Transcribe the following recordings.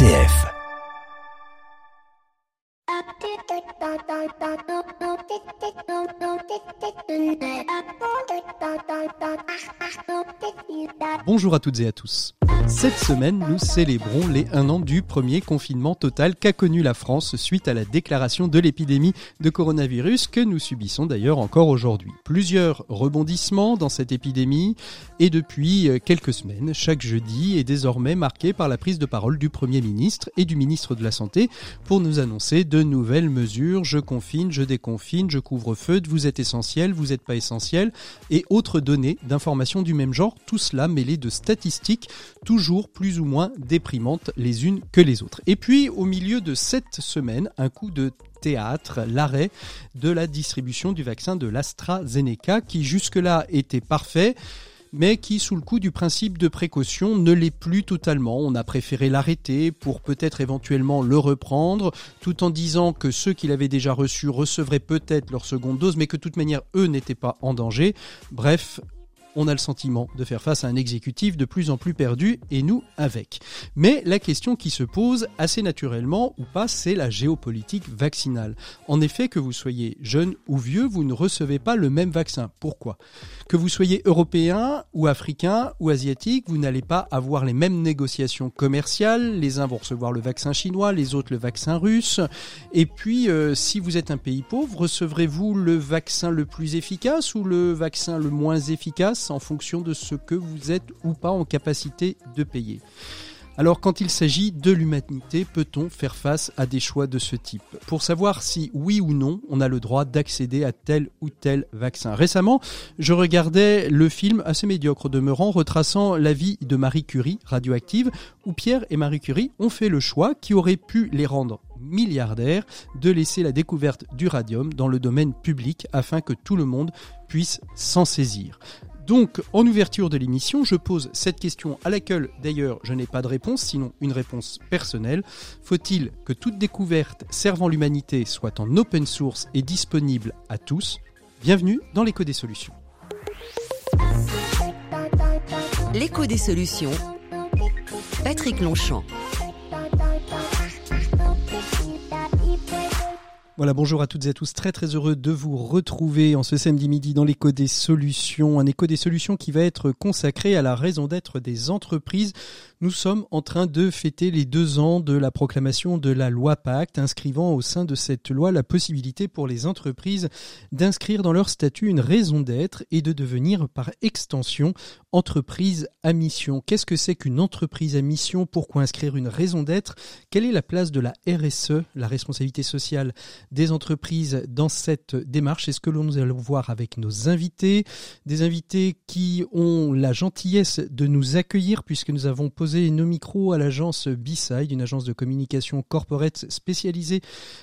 RCF. Bonjour à toutes et à tous. Cette semaine, nous célébrons les un an du premier confinement total qu'a connu la France suite à la déclaration de l'épidémie de coronavirus que nous subissons d'ailleurs encore aujourd'hui. Plusieurs rebondissements dans cette épidémie et depuis euh, quelques semaines, chaque jeudi est désormais marqué par la prise de parole du Premier ministre et du ministre de la Santé pour nous annoncer de nouvelles mesures. Je confine, je déconfine, je couvre feu, vous êtes essentiel, vous n'êtes pas essentiel et autres données d'informations du même genre, tout cela mêlé de statistiques toujours plus ou moins déprimantes les unes que les autres. Et puis, au milieu de cette semaine, un coup de théâtre, l'arrêt de la distribution du vaccin de l'AstraZeneca, qui jusque-là était parfait mais qui, sous le coup du principe de précaution, ne l'est plus totalement. On a préféré l'arrêter pour peut-être éventuellement le reprendre, tout en disant que ceux qui l'avaient déjà reçu recevraient peut-être leur seconde dose, mais que de toute manière, eux n'étaient pas en danger. Bref, on a le sentiment de faire face à un exécutif de plus en plus perdu et nous avec. Mais la question qui se pose assez naturellement ou pas, c'est la géopolitique vaccinale. En effet, que vous soyez jeune ou vieux, vous ne recevez pas le même vaccin. Pourquoi? Que vous soyez européen ou africain ou asiatique, vous n'allez pas avoir les mêmes négociations commerciales. Les uns vont recevoir le vaccin chinois, les autres le vaccin russe. Et puis, euh, si vous êtes un pays pauvre, recevrez-vous le vaccin le plus efficace ou le vaccin le moins efficace? En fonction de ce que vous êtes ou pas en capacité de payer. Alors quand il s'agit de l'humanité, peut-on faire face à des choix de ce type? Pour savoir si oui ou non on a le droit d'accéder à tel ou tel vaccin. Récemment, je regardais le film assez médiocre demeurant retraçant la vie de Marie Curie, radioactive, où Pierre et Marie Curie ont fait le choix qui aurait pu les rendre milliardaires de laisser la découverte du radium dans le domaine public afin que tout le monde puisse s'en saisir. Donc, en ouverture de l'émission, je pose cette question à laquelle, d'ailleurs, je n'ai pas de réponse, sinon une réponse personnelle. Faut-il que toute découverte servant l'humanité soit en open source et disponible à tous? Bienvenue dans l'écho des solutions. L'écho des solutions. Patrick Longchamp. Voilà, bonjour à toutes et à tous. Très très heureux de vous retrouver en ce samedi midi dans l'écho des solutions. Un écho des solutions qui va être consacré à la raison d'être des entreprises. Nous sommes en train de fêter les deux ans de la proclamation de la loi Pacte, inscrivant au sein de cette loi la possibilité pour les entreprises d'inscrire dans leur statut une raison d'être et de devenir par extension entreprise à mission. Qu'est-ce que c'est qu'une entreprise à mission? Pourquoi inscrire une raison d'être? Quelle est la place de la RSE, la responsabilité sociale des entreprises dans cette démarche? C'est ce que nous allons voir avec nos invités, des invités qui ont la gentillesse de nous accueillir puisque nous avons posé nos micros à l'agence B-Side, une agence de communication corporate spécialisée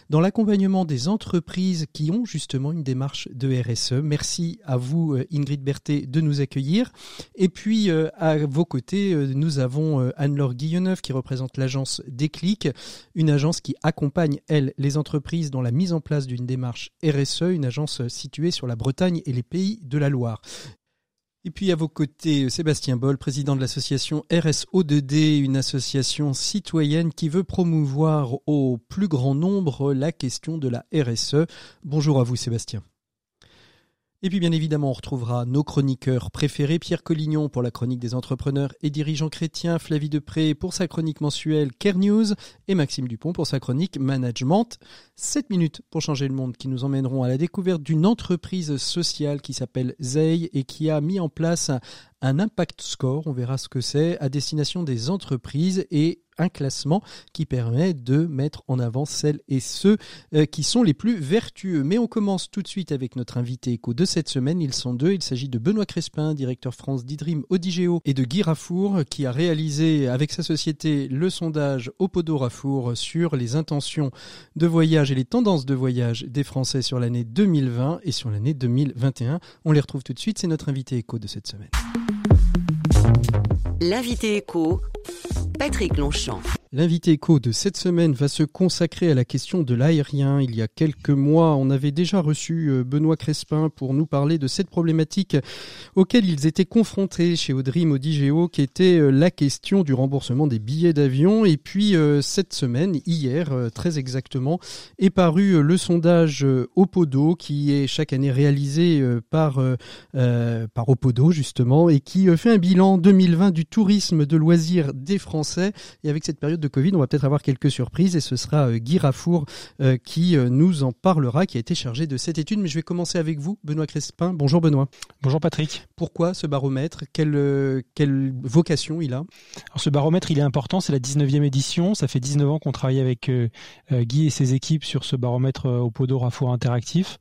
dans l'accompagnement des entreprises qui ont justement une démarche de RSE. Merci à vous euh, Ingrid Berthet de nous accueillir. Et puis euh, à vos côtés, euh, nous avons Anne-Laure Guillonneuf qui représente l'agence Déclic, une agence qui accompagne elle les entreprises dans la mise en place d'une démarche RSE, une agence située sur la Bretagne et les pays de la Loire. Et puis à vos côtés, Sébastien Boll, président de l'association RSO2D, une association citoyenne qui veut promouvoir au plus grand nombre la question de la RSE. Bonjour à vous Sébastien. Et puis bien évidemment, on retrouvera nos chroniqueurs préférés, Pierre Collignon pour la chronique des entrepreneurs et dirigeants chrétiens, Flavie Depré pour sa chronique mensuelle Care News. Et Maxime Dupont pour sa chronique Management. 7 minutes pour changer le monde qui nous emmèneront à la découverte d'une entreprise sociale qui s'appelle Zei et qui a mis en place un impact score, on verra ce que c'est, à destination des entreprises et un classement qui permet de mettre en avant celles et ceux euh, qui sont les plus vertueux. Mais on commence tout de suite avec notre invité éco de cette semaine. Ils sont deux. Il s'agit de Benoît Crespin, directeur France d'Idream Odigeo, et de Guy Rafour, qui a réalisé avec sa société le sondage Opodo Rafour sur les intentions de voyage et les tendances de voyage des Français sur l'année 2020 et sur l'année 2021. On les retrouve tout de suite. C'est notre invité éco de cette semaine. L'invité éco Patrick Longchamp. L'invité écho de cette semaine va se consacrer à la question de l'aérien. Il y a quelques mois, on avait déjà reçu euh, Benoît Crespin pour nous parler de cette problématique auquel ils étaient confrontés chez Audrey Modigeo, qui était euh, la question du remboursement des billets d'avion. Et puis euh, cette semaine, hier très exactement, est paru le sondage Opodo, qui est chaque année réalisé par, par Opodo justement, et qui fait un bilan 2020 du tourisme de loisirs des Français. Et avec cette période de Covid, on va peut-être avoir quelques surprises et ce sera euh, Guy Rafour euh, qui euh, nous en parlera, qui a été chargé de cette étude. Mais je vais commencer avec vous, Benoît Crespin. Bonjour Benoît. Bonjour Patrick. Pourquoi ce baromètre? Quelle, quelle vocation il a? Alors ce baromètre, il est important, c'est la 19e édition. Ça fait 19 ans qu'on travaille avec Guy et ses équipes sur ce baromètre au Podo Rafour interactif,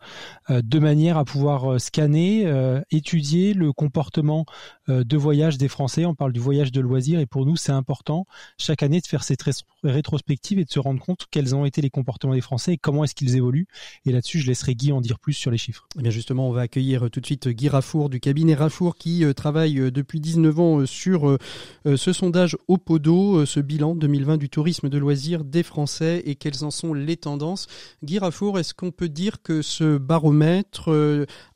de manière à pouvoir scanner, étudier le comportement de voyage des Français. On parle du voyage de loisirs et pour nous, c'est important chaque année de faire cette rétrospective et de se rendre compte quels ont été les comportements des Français et comment est-ce qu'ils évoluent. Et là-dessus, je laisserai Guy en dire plus sur les chiffres. Eh bien justement, on va accueillir euh, tout de suite Guy Rafour du cabinet Rafour qui euh, travaille euh, depuis 19 ans sur ce sondage au Podo, ce bilan 2020 du tourisme de loisirs des Français et quelles en sont les tendances. Guy Rafour, est-ce qu'on peut dire que ce baromètre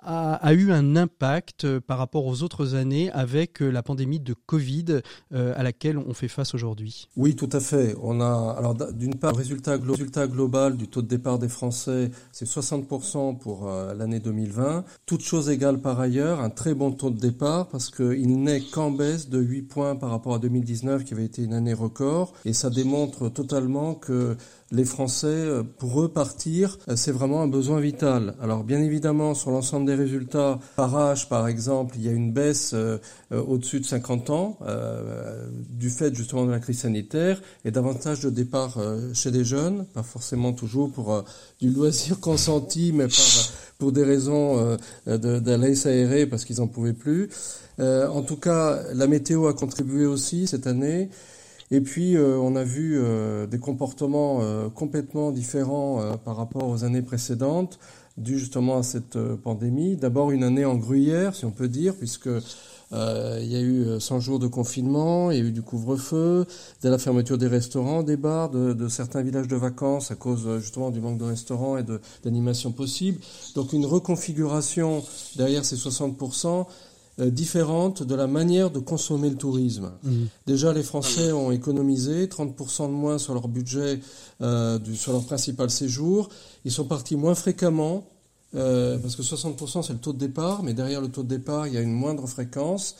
a, a, eu un impact par rapport aux autres années avec la pandémie de Covid à laquelle on fait face aujourd'hui? Oui, tout à fait. On a, alors d'une part, le résultat, global du taux de départ des Français, c'est 60% pour euh, l'année 2020. Toutes choses égales par ailleurs, un très bon taux de départ parce qu'il n'est qu'en baisse de 8 points par rapport à 2019 qui avait été une année record. Et ça démontre totalement que les Français, euh, pour eux, partir, euh, c'est vraiment un besoin vital. Alors bien évidemment, sur l'ensemble des résultats, par âge par exemple, il y a une baisse euh, au-dessus de 50 ans, du fait justement de la crise sanitaire, et davantage de départ chez les jeunes, pas forcément toujours pour du loisir consenti, mais pour des raisons d'aller s'aérer parce qu'ils n'en pouvaient plus. en tout cas, la météo a contribué aussi cette année. Et puis, euh, on a vu euh, des comportements euh, complètement différents par rapport aux années précédentes, dû justement à cette pandémie. D'abord, une année en gruyère, si on peut dire, puisque il y a eu 100 jours de confinement, il y a eu du couvre-feu, de la fermeture des restaurants, des bars, de, de, certains villages de vacances à cause justement du manque de restaurants et d'animation possible. Donc une reconfiguration derrière ces 60%, euh, différente de la manière de consommer le tourisme. Mhm. Déjà, les Français ont économisé 30% de moins sur leur budget, euh, du, sur leur principal séjour. Ils sont partis moins fréquemment, euh, parce que 60% c'est le taux de départ, mais derrière le taux de départ, il y a une moindre fréquence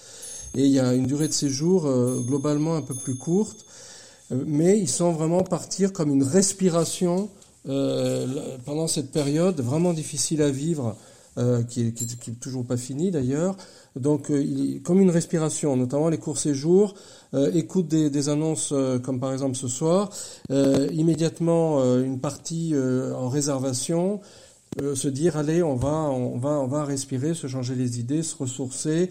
et il y a une durée de séjour euh, globalement un peu plus courte. Euh, mais ils sont vraiment partir comme une respiration pendant cette période vraiment difficile à vivre euh, qui, est, qui, qui, toujours pas fini d'ailleurs. Donc, euh, comme une respiration, notamment les courts séjours, euh, écoute des, annonces comme par exemple ce soir, immédiatement une partie en réservation, se dire allez, on va, on va, on va respirer, se changer les idées, se ressourcer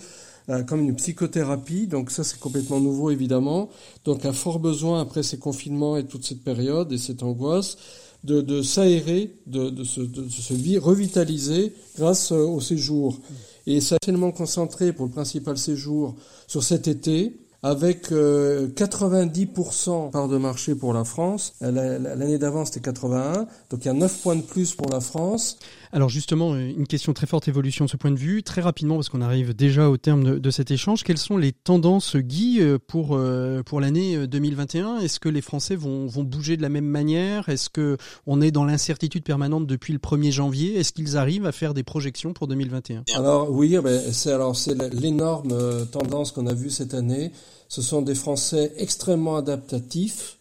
comme une psychothérapie. Donc ça, c'est complètement nouveau, évidemment. Donc un fort besoin après ces confinements et toute cette période et cette angoisse de, s'aérer, de, se, revitaliser grâce euh, au séjour. Et ça tellement concentré pour le principal séjour sur cet été, avec 90% euh, part de marché pour la France. L'année d'avant, c'était 81. Donc il y a 9 points de plus pour la France. Alors justement, une question très forte évolution de ce point de vue. Très rapidement, parce qu'on arrive déjà au terme de, cet échange, quelles sont les tendances, Guy, euh, pour, euh, pour l'année 2021 Est-ce que les Français vont, vont bouger de la même manière? Est-ce qu'on est dans l'incertitude permanente depuis le 1er janvier? Est-ce qu'ils arrivent à faire des projections pour 2021 Alors oui, c'est c'est l'énorme tendance qu'on a vue cette année. Ce sont des Français extrêmement adaptatifs,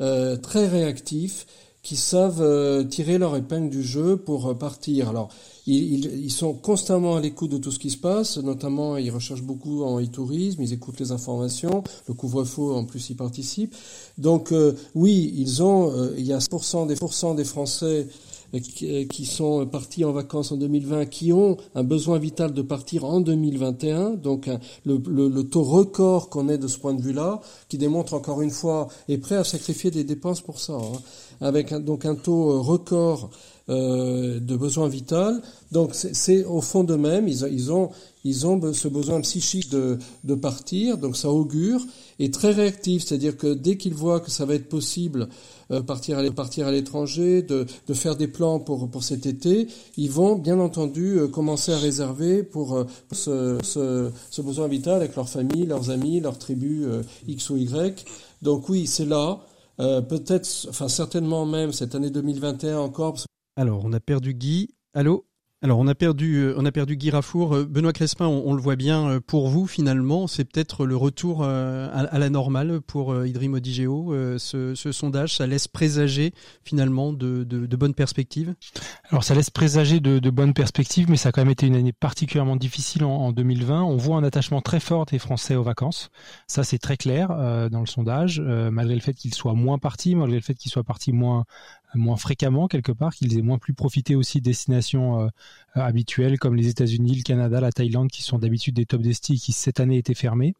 euh, très réactifs, qui savent euh, tirer leur épingle du jeu pour euh, partir. Alors, ils, ils, sont constamment à l'écoute de tout ce qui se passe, notamment ils recherchent beaucoup en e-tourisme, ils écoutent les informations, le couvre-feu en plus y participe. Donc oui, ils ont, il y a 100% des, des Français euh, qui sont partis en vacances en 2020, qui ont un besoin vital de partir en 2021. Donc le, le, taux record qu'on ait de ce point de vue-là, qui démontre encore une fois, est prêt à sacrifier des dépenses pour ça, hein, avec un, donc un taux euh, record euh, de besoin vital. Donc c'est au fond d'eux-mêmes, ils, ils, ont, ils ont ce besoin psychique de, de partir, donc ça augure. Est très réactif, c'est-à-dire que dès qu'ils voient que ça va être possible euh, partir à partir à l'étranger, de, de faire des plans pour pour cet été, ils vont bien entendu euh, commencer à réserver pour, euh, ce, ce, ce, besoin vital avec leur famille, leurs amis, leur tribu X ou Y. Donc oui, c'est là. Peut-être, enfin certainement même cette année 2021 encore. Alors, on a perdu Guy. Allô? Alors on a perdu, euh, on a perdu Guy. Euh, Benoît Crespin, on, le voit bien. Euh, pour vous, finalement, c'est peut-être le retour à, la normale pour Idrim Odigeo. Ce, sondage, ça laisse présager finalement de, bonnes perspectives? Alors ça laisse présager de, bonnes perspectives, mais ça a quand même été une année particulièrement difficile en, 2020. On voit un attachement très fort des Français aux vacances. Ça c'est très clair dans le sondage, malgré le fait qu'ils soient moins partis, malgré le fait qu'ils soient partis moins moins fréquemment quelque part, qu'ils aient moins plus profité aussi de destinations euh, habituelles comme les États-Unis, le Canada, la Thaïlande, qui sont d'habitude des top destis qui cette année étaient fermés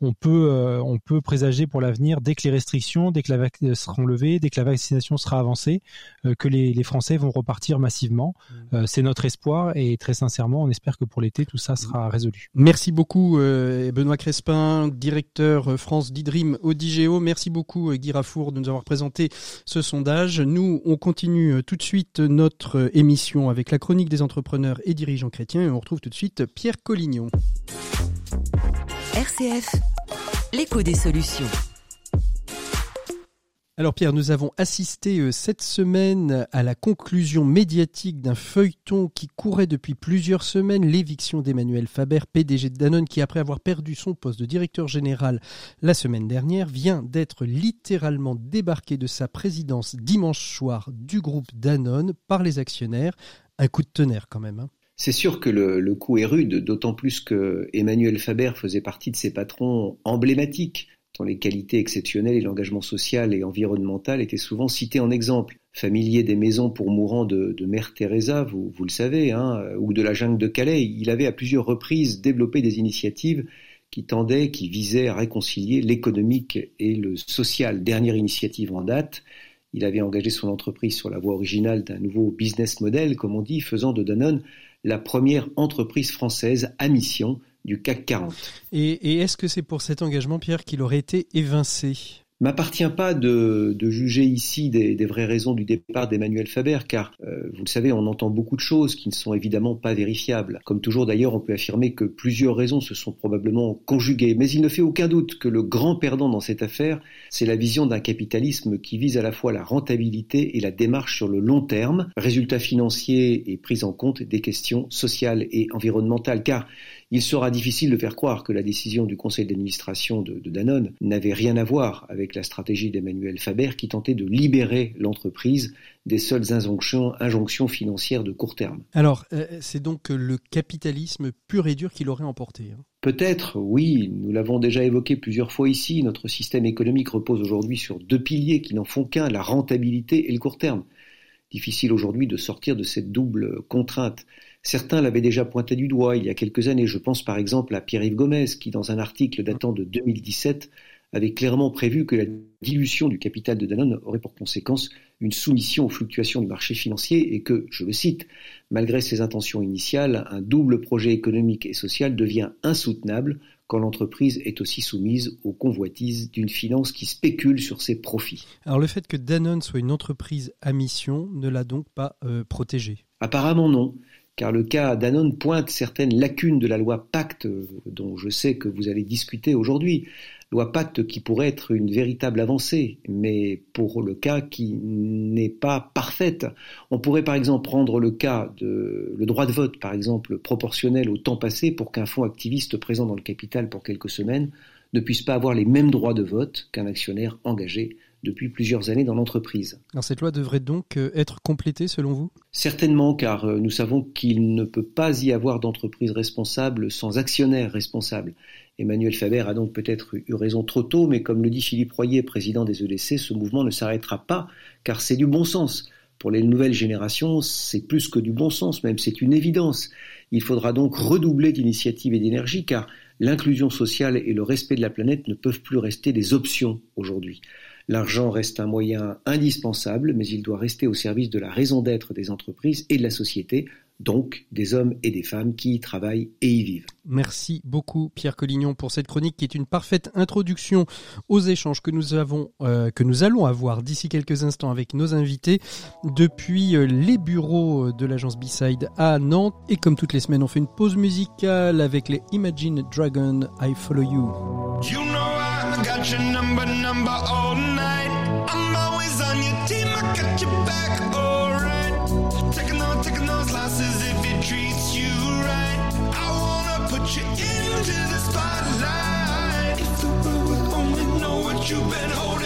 on peut, euh, on peut présager pour l'avenir, dès que les restrictions, dès que la vac seront levées, dès que la vaccination sera avancée, euh, que les, les, Français vont repartir massivement. Mmh. Euh, c'est notre espoir et très sincèrement, on espère que pour l'été, tout ça sera résolu. Merci beaucoup Benoît Crespin, directeur France d'Idrim Odigeo. Merci beaucoup Guy Rafour de nous avoir présenté ce sondage. Nous, on continue tout de suite notre émission avec la chronique des entrepreneurs et dirigeants chrétiens et on retrouve tout de suite Pierre Collignon. RCF, l'écho des solutions. Alors Pierre, nous avons assisté euh, cette semaine à la conclusion médiatique d'un feuilleton qui courait depuis plusieurs semaines, l'éviction d'Emmanuel Faber, PDG de Danone, qui après avoir perdu son poste de directeur général la semaine dernière, vient d'être littéralement débarqué de sa présidence dimanche soir du groupe Danone par les actionnaires. Un coup de tonnerre quand même. Hein. C'est sûr que le, coup est rude, d'autant plus que Emmanuel Faber faisait partie de ces patrons emblématiques, dont les qualités exceptionnelles et l'engagement social et environnemental étaient souvent cités en exemple. Familier des maisons pour mourants de, Mère Teresa, vous, le savez, hein, ou de la jungle de Calais, il avait à plusieurs reprises développé des initiatives qui tendaient, qui visaient à réconcilier l'économique et le social. Dernière initiative en date, il avait engagé son entreprise sur la voie originale d'un nouveau business model, comme on dit, faisant de Danone la première entreprise française à mission du CAC 40. Et, est-ce que c'est pour cet engagement, Pierre, qu'il aurait été évincé? M'appartient pas de, juger ici des, vraies raisons du départ d'Emmanuel Faber, car euh, vous le savez, on entend beaucoup de choses qui ne sont évidemment pas vérifiables. Comme toujours d'ailleurs, on peut affirmer que plusieurs raisons se sont probablement conjuguées, mais il ne fait aucun doute que le grand perdant dans cette affaire, c'est la vision d'un capitalisme qui vise à la fois la rentabilité et la démarche sur le long terme, résultats financiers et prise en compte des questions sociales et environnementales, car il sera difficile de faire croire que la décision du conseil d'administration de, Danone n'avait rien à voir avec la stratégie d'Emmanuel Faber qui tentait de libérer l'entreprise des seules injonctions, injonctions, financières de court terme. Alors, euh, c'est donc le capitalisme pur et dur qui l'aurait emporté hein. Peut-être, oui, nous l'avons déjà évoqué plusieurs fois ici, notre système économique repose aujourd'hui sur deux piliers qui n'en font qu'un, la rentabilité et le court terme. Difficile aujourd'hui de sortir de cette double contrainte. Certains l'avaient déjà pointé du doigt il y a quelques années. Je pense par exemple à Pierre-Yves Gomez qui, dans un article datant de 2017, avait clairement prévu que la dilution du capital de Danone aurait pour conséquence une soumission aux fluctuations du marché financier et que, je le cite, malgré ses intentions initiales, un double projet économique et social devient insoutenable quand l'entreprise est aussi soumise aux convoitises d'une finance qui spécule sur ses profits. Alors le fait que Danone soit une entreprise à mission ne l'a donc pas euh, protégée Apparemment non car le cas Danone pointe certaines lacunes de la loi Pacte, euh, dont je sais que vous allez discuter aujourd'hui. Loi Pacte qui pourrait être une véritable avancée, mais pour le cas qui n'est pas parfaite. On pourrait par exemple prendre le cas de le droit de vote, par exemple, proportionnel au temps passé pour qu'un fonds activiste présent dans le capital pour quelques semaines ne puisse pas avoir les mêmes droits de vote qu'un actionnaire engagé depuis plusieurs années dans l'entreprise. Alors cette loi devrait donc euh, être complétée selon vous? Certainement, car euh, nous savons qu'il ne peut pas y avoir d'entreprise responsable sans actionnaire responsable. Emmanuel Faber a donc peut-être eu raison trop tôt, mais comme le dit Philippe Royer, président des EDC, ce mouvement ne s'arrêtera pas, car c'est du bon sens. Pour les nouvelles générations, c'est plus que du bon sens, même c'est une évidence. Il faudra donc redoubler d'initiative et d'énergie, car l'inclusion sociale et le respect de la planète ne peuvent plus rester des options aujourd'hui. L'argent reste un moyen indispensable, mais il doit rester au service de la raison d'être des entreprises et de la société, donc des hommes et des femmes qui y travaillent et y vivent. Merci beaucoup Pierre Collignon pour cette chronique qui est une parfaite introduction aux échanges que nous avons euh, que nous allons avoir d'ici quelques instants avec nos invités depuis euh, les bureaux de l'agence B-Side à Nantes et comme toutes les semaines on fait une pause musicale avec les Imagine Dragon I Follow You. You know I got your number, number you've been holding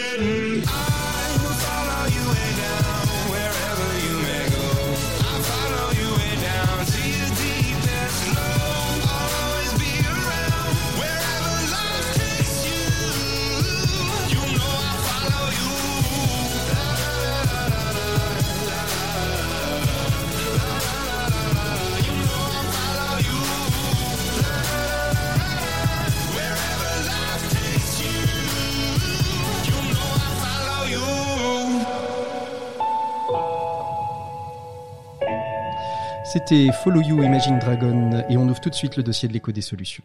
Follow You Imagine Dragon et on ouvre tout de suite le dossier de l'écho des solutions.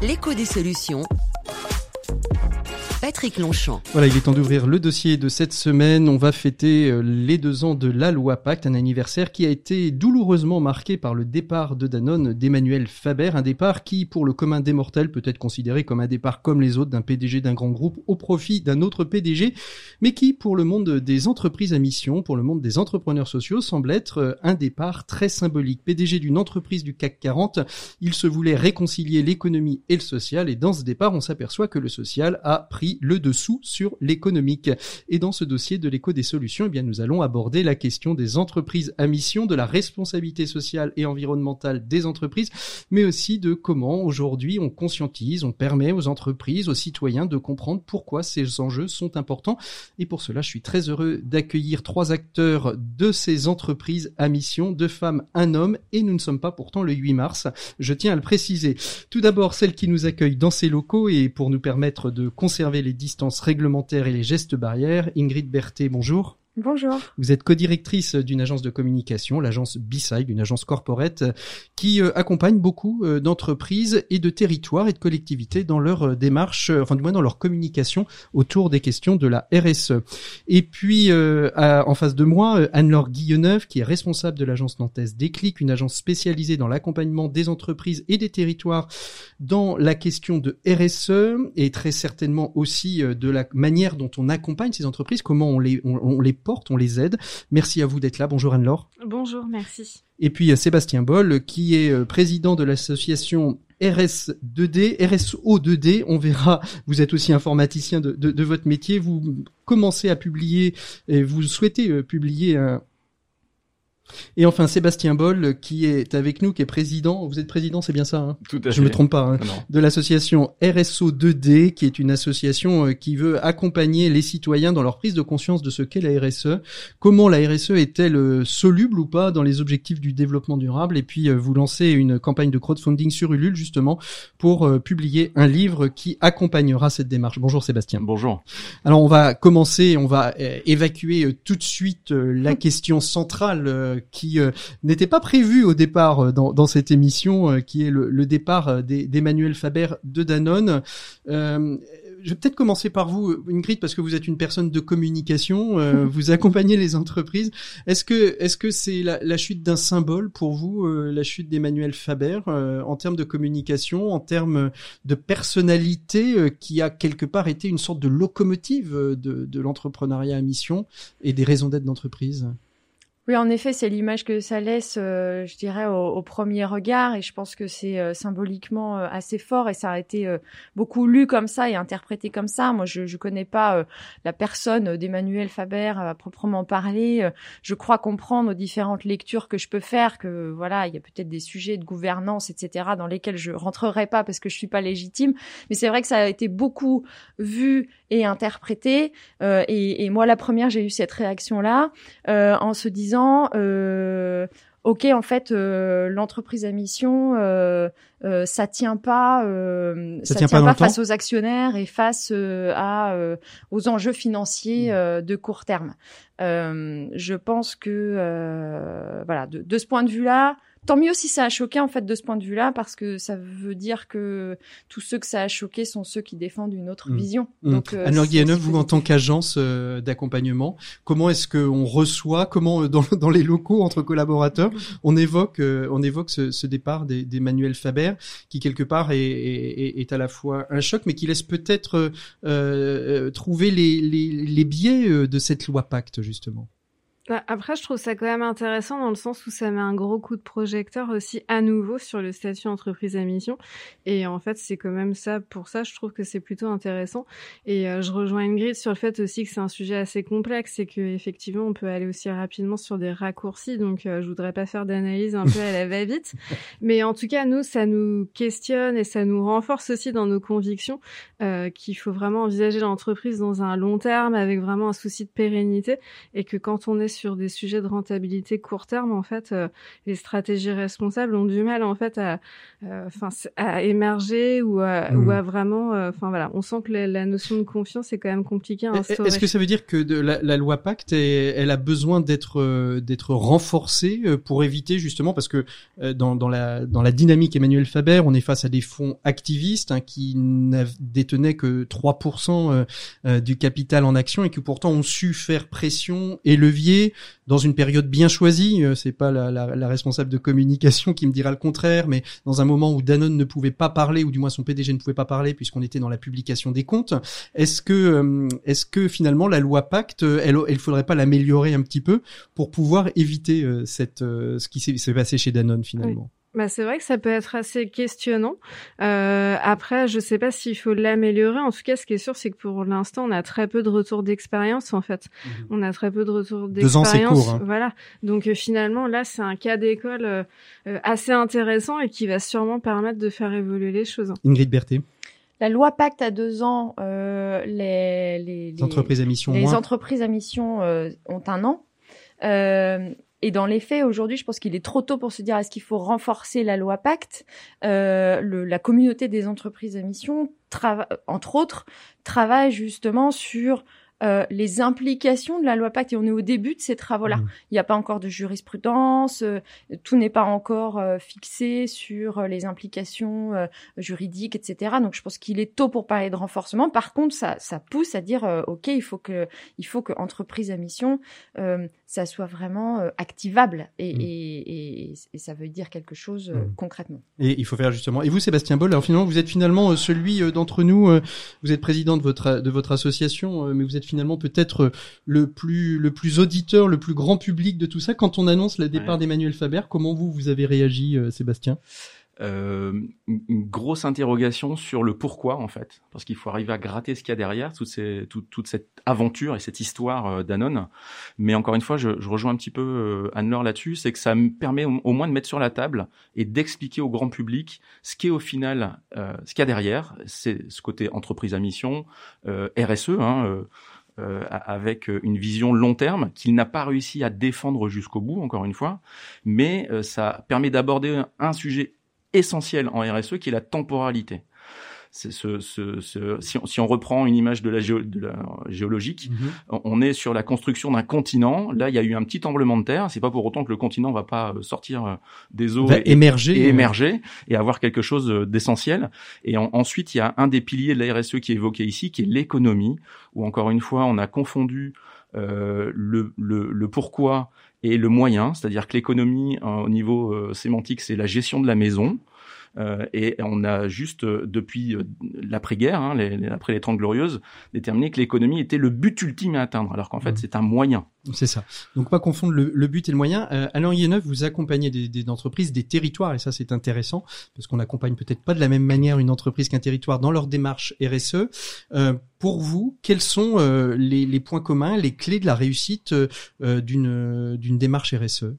L'écho des solutions. Voilà, il est temps d'ouvrir le dossier de cette semaine. On va fêter euh, les deux ans de la loi Pacte, un anniversaire qui a été douloureusement marqué par le départ de Danone d'Emmanuel Faber, un départ qui, pour le commun des mortels, peut être considéré comme un départ comme les autres d'un PDG d'un grand groupe au profit d'un autre PDG, mais qui, pour le monde des entreprises à mission, pour le monde des entrepreneurs sociaux, semble être euh, un départ très symbolique. PDG d'une entreprise du CAC 40, il se voulait réconcilier l'économie et le social, et dans ce départ, on s'aperçoit que le social a pris le dessous sur l'économique. Et dans ce dossier de l'écho des solutions, eh bien, nous allons aborder la question des entreprises à mission, de la responsabilité sociale et environnementale des entreprises, mais aussi de comment aujourd'hui on conscientise, on permet aux entreprises, aux citoyens de comprendre pourquoi ces enjeux sont importants. Et pour cela, je suis très heureux d'accueillir trois acteurs de ces entreprises à mission, deux femmes, un homme, et nous ne sommes pas pourtant le 8 mars. Je tiens à le préciser. Tout d'abord, celle qui nous accueille dans ces locaux et pour nous permettre de conserver les distances réglementaires et les gestes barrières, Ingrid Berthet, bonjour. Bonjour. Vous êtes co-directrice d'une agence de communication, l'agence B-Side, une agence corporate qui euh, accompagne beaucoup euh, d'entreprises et de territoires et de collectivités dans leur euh, démarche, enfin du moins dans leur communication autour des questions de la RSE. Et puis en face de moi, Anne-Laure Guilleneuve, qui est responsable de l'agence nantaise Déclic, une agence spécialisée dans l'accompagnement des entreprises et des territoires dans la question de RSE et très certainement aussi de la manière dont on accompagne ces entreprises, comment on, on les porte, on les aide. Merci à vous d'être là. Bonjour Anne-Laure. Bonjour, merci. Et puis euh, Sébastien Boll, qui est euh, président de l'association RS2D, RSO2D. On verra, vous êtes aussi informaticien de, de, de votre métier. Vous commencez à publier, et vous souhaitez euh, publier un, Et enfin, Sébastien Boll, qui est avec nous, qui est président. Vous êtes président, c'est bien ça hein? Tout à fait. Je me trompe pas. Hein, de l'association RSO 2D, qui est une association euh, qui veut accompagner les citoyens dans leur prise de conscience de ce qu'est la RSE. Comment la RSE est-elle euh, soluble ou pas dans les objectifs du développement durable Et puis, euh, vous lancez une campagne de crowdfunding sur Ulule, justement, pour publier un livre qui accompagnera cette démarche. Bonjour Sébastien. Bonjour. Alors on va commencer, on va évacuer tout de suite la question centrale qui euh, n'était pas prévue au départ euh, dans, dans cette émission, euh, qui est le, le départ euh, d'Emmanuel Faber de Danone. Euh, je vais peut-être commencer par vous, Ingrid, parce que vous êtes une personne de communication, euh, vous accompagnez les entreprises. Est-ce que est-ce que c'est la, la chute d'un symbole pour vous, euh, la chute d'Emmanuel Faber, euh, en termes de communication, en termes de personnalité euh, qui a quelque part été une sorte de locomotive euh, de, de l'entrepreneuriat à mission et des raisons d'être d'entreprise? Oui, en effet, c'est l'image que ça laisse, euh, je dirais, au, premier regard, et je pense que c'est euh, symboliquement euh, assez fort, et ça a été euh, beaucoup lu comme ça et interprété comme ça. Moi, je ne connais pas la personne d'Emmanuel Faber à proprement parler. Je crois comprendre aux différentes lectures que je peux faire que voilà, il y a peut-être des sujets de gouvernance, etc., dans lesquels je rentrerai pas parce que je suis pas légitime. Mais c'est vrai que ça a été beaucoup vu et interprété. Euh, et, et moi, la première, j'ai eu cette réaction-là euh, en se disant, euh, ok, en fait, euh, l'entreprise à mission, euh, euh, ça tient pas, euh, Ça ça, tient tient, pas temps face aux actionnaires et face à euh, aux enjeux financiers euh, de court terme. Euh, je pense que euh, voilà, de, de ce point de vue-là. Tant mieux si ça a choqué en fait de ce point de vue-là parce que ça veut dire que tous ceux que ça a choqué sont ceux qui défendent une autre Mm. vision. Mm. Donc euh, Guilleneuve, aussi vous en tant qu'agence euh, d'accompagnement, comment est-ce qu'on reçoit, comment euh, dans, dans les locaux entre collaborateurs, on évoque, euh, on évoque ce, ce départ d'Emmanuel Faber, qui quelque part est, est, est- est à la fois un choc, mais qui laisse peut-être trouver les, les, les biais de cette loi Pacte justement. Bah, Après, je trouve ça quand même intéressant dans le sens où ça met un gros coup de projecteur aussi à nouveau sur le statut entreprise à mission. Et en fait, c'est quand même ça. Pour ça, je trouve que c'est plutôt intéressant. Et euh, je rejoins Ingrid sur le fait aussi que c'est un sujet assez complexe et que effectivement, on peut aller aussi rapidement sur des raccourcis. Donc, euh, je voudrais pas faire d'analyse un peu à la va-vite. Mais en tout cas, nous, ça nous questionne et ça nous renforce aussi dans nos convictions euh, qu'il faut vraiment envisager l'entreprise dans un long terme avec vraiment un souci de pérennité et que quand on est sur des sujets de rentabilité court terme, en fait, euh, les stratégies responsables ont du mal en fait à, euh, enfin, à émerger ou à, ou à vraiment, euh, enfin voilà, on sent que la, la notion de confiance est quand même compliquée à instaurer. Est-ce que ça veut dire que de la, la loi Pacte, elle, elle a besoin d'être d'être renforcée pour éviter justement parce que dans, dans la dans la dynamique Emmanuel Faber, on est face à des fonds activistes hein, qui détenaient que 3% euh, euh, du capital en action et qui pourtant ont su faire pression et levier dans une période bien choisie. Euh, C'est pas la, responsable de communication qui me dira le contraire, mais dans un moment où Danone ne pouvait pas parler ou du moins son PDG ne pouvait pas parler puisqu'on était dans la publication des comptes. Est-ce que, euh, est-ce que finalement la loi Pacte, euh, elle, elle faudrait pas l'améliorer un petit peu pour pouvoir éviter cette, ce qui s'est passé chez Danone finalement? Bah, c'est vrai que ça peut être assez questionnant. Euh, après, je sais pas s'il faut l'améliorer. En tout cas, ce qui est sûr, c'est que pour l'instant, on a très peu de retours d'expérience, en fait. On a très peu de retours Deux ans, c'est d'expérience. court, hein. Voilà. Donc, euh, finalement, là, c'est un cas d'école euh, euh, assez intéressant et qui va sûrement permettre de faire évoluer les choses. Ingrid Berthet, La loi Pacte à deux ans, euh, les, les, les entreprises à mission les moins. entreprises à mission euh, ont un an. Et dans les faits, aujourd'hui, je pense qu'il est trop tôt pour se dire est-ce qu'il faut renforcer la loi Pacte? Euh, la communauté des entreprises à mission, entre autres, travaille justement sur euh, les implications de la loi Pacte. Et on est au début de ces travaux-là. Mhm. Il n'y a pas encore de jurisprudence, euh, tout n'est pas encore euh, fixé sur les implications juridiques, etc. Donc je pense qu'il est tôt pour parler de renforcement. Par contre, ça, ça pousse à dire ok, il faut que il faut que entreprise à mission, ça soit vraiment activable et, Mm. et, et, et ça veut dire quelque chose euh, Mm. concrètement. Et il faut faire justement. Et vous, Sébastien Boll, alors finalement, vous êtes finalement celui d'entre nous. Vous êtes président de votre de votre association, mais vous êtes finalement peut-être euh, le plus le plus auditeur, le plus grand public de tout ça. Quand on annonce le départ Ouais. d'Emmanuel Faber, comment vous vous avez réagi, euh, Sébastien? Euh, une grosse interrogation sur le pourquoi en fait, parce qu'il faut arriver à gratter ce qu'il y a derrière, toute, ces, toute, toute cette aventure et cette histoire euh, d'Anon. Mais encore une fois, je, je rejoins un petit peu euh, Anne-Laure là-dessus, c'est que ça me permet au, au, moins de mettre sur la table et d'expliquer au grand public ce qu'est au final, ce qu'il y a derrière, c'est ce côté entreprise à mission, RSE. Hein, euh, avec une vision long terme qu'il n'a pas réussi à défendre jusqu'au bout, encore une fois, mais euh, ça permet d'aborder un sujet essentiel en RSE qui est la temporalité ce, ce, ce, si, on, si, on, reprend une image de la, géo, de la géologique, mm-hmm. on est sur la construction d'un continent. Là, il y a eu un petit tremblement de terre. C'est pas pour autant que le continent va pas euh, sortir euh, des eaux et, émerger, et, émerger et avoir quelque chose euh, d'essentiel. Et en, ensuite, il y a un des piliers de la RSE qui est évoqué ici, qui est l'économie, où encore une fois, on a confondu euh, le, le, le, pourquoi et le moyen, c'est-à-dire que l'économie au niveau euh, sémantique, c'est la gestion de la maison. Euh, et on a juste, euh, depuis euh, l'après-guerre, hein, les, après les Trente Glorieuses, déterminé que l'économie était le but ultime à atteindre, alors qu'en fait, mmh. c'est un moyen. C'est ça. Donc pas confondre le, le, but et le moyen. Euh, Alain Yeneuve, vous accompagnez des, des, entreprises, des territoires, et ça c'est intéressant, parce qu'on accompagne peut-être pas de la même manière une entreprise qu'un territoire dans leur démarche RSE. Euh, pour vous, quels sont euh, les, les, points communs, les clés de la réussite d'une d'une démarche RSE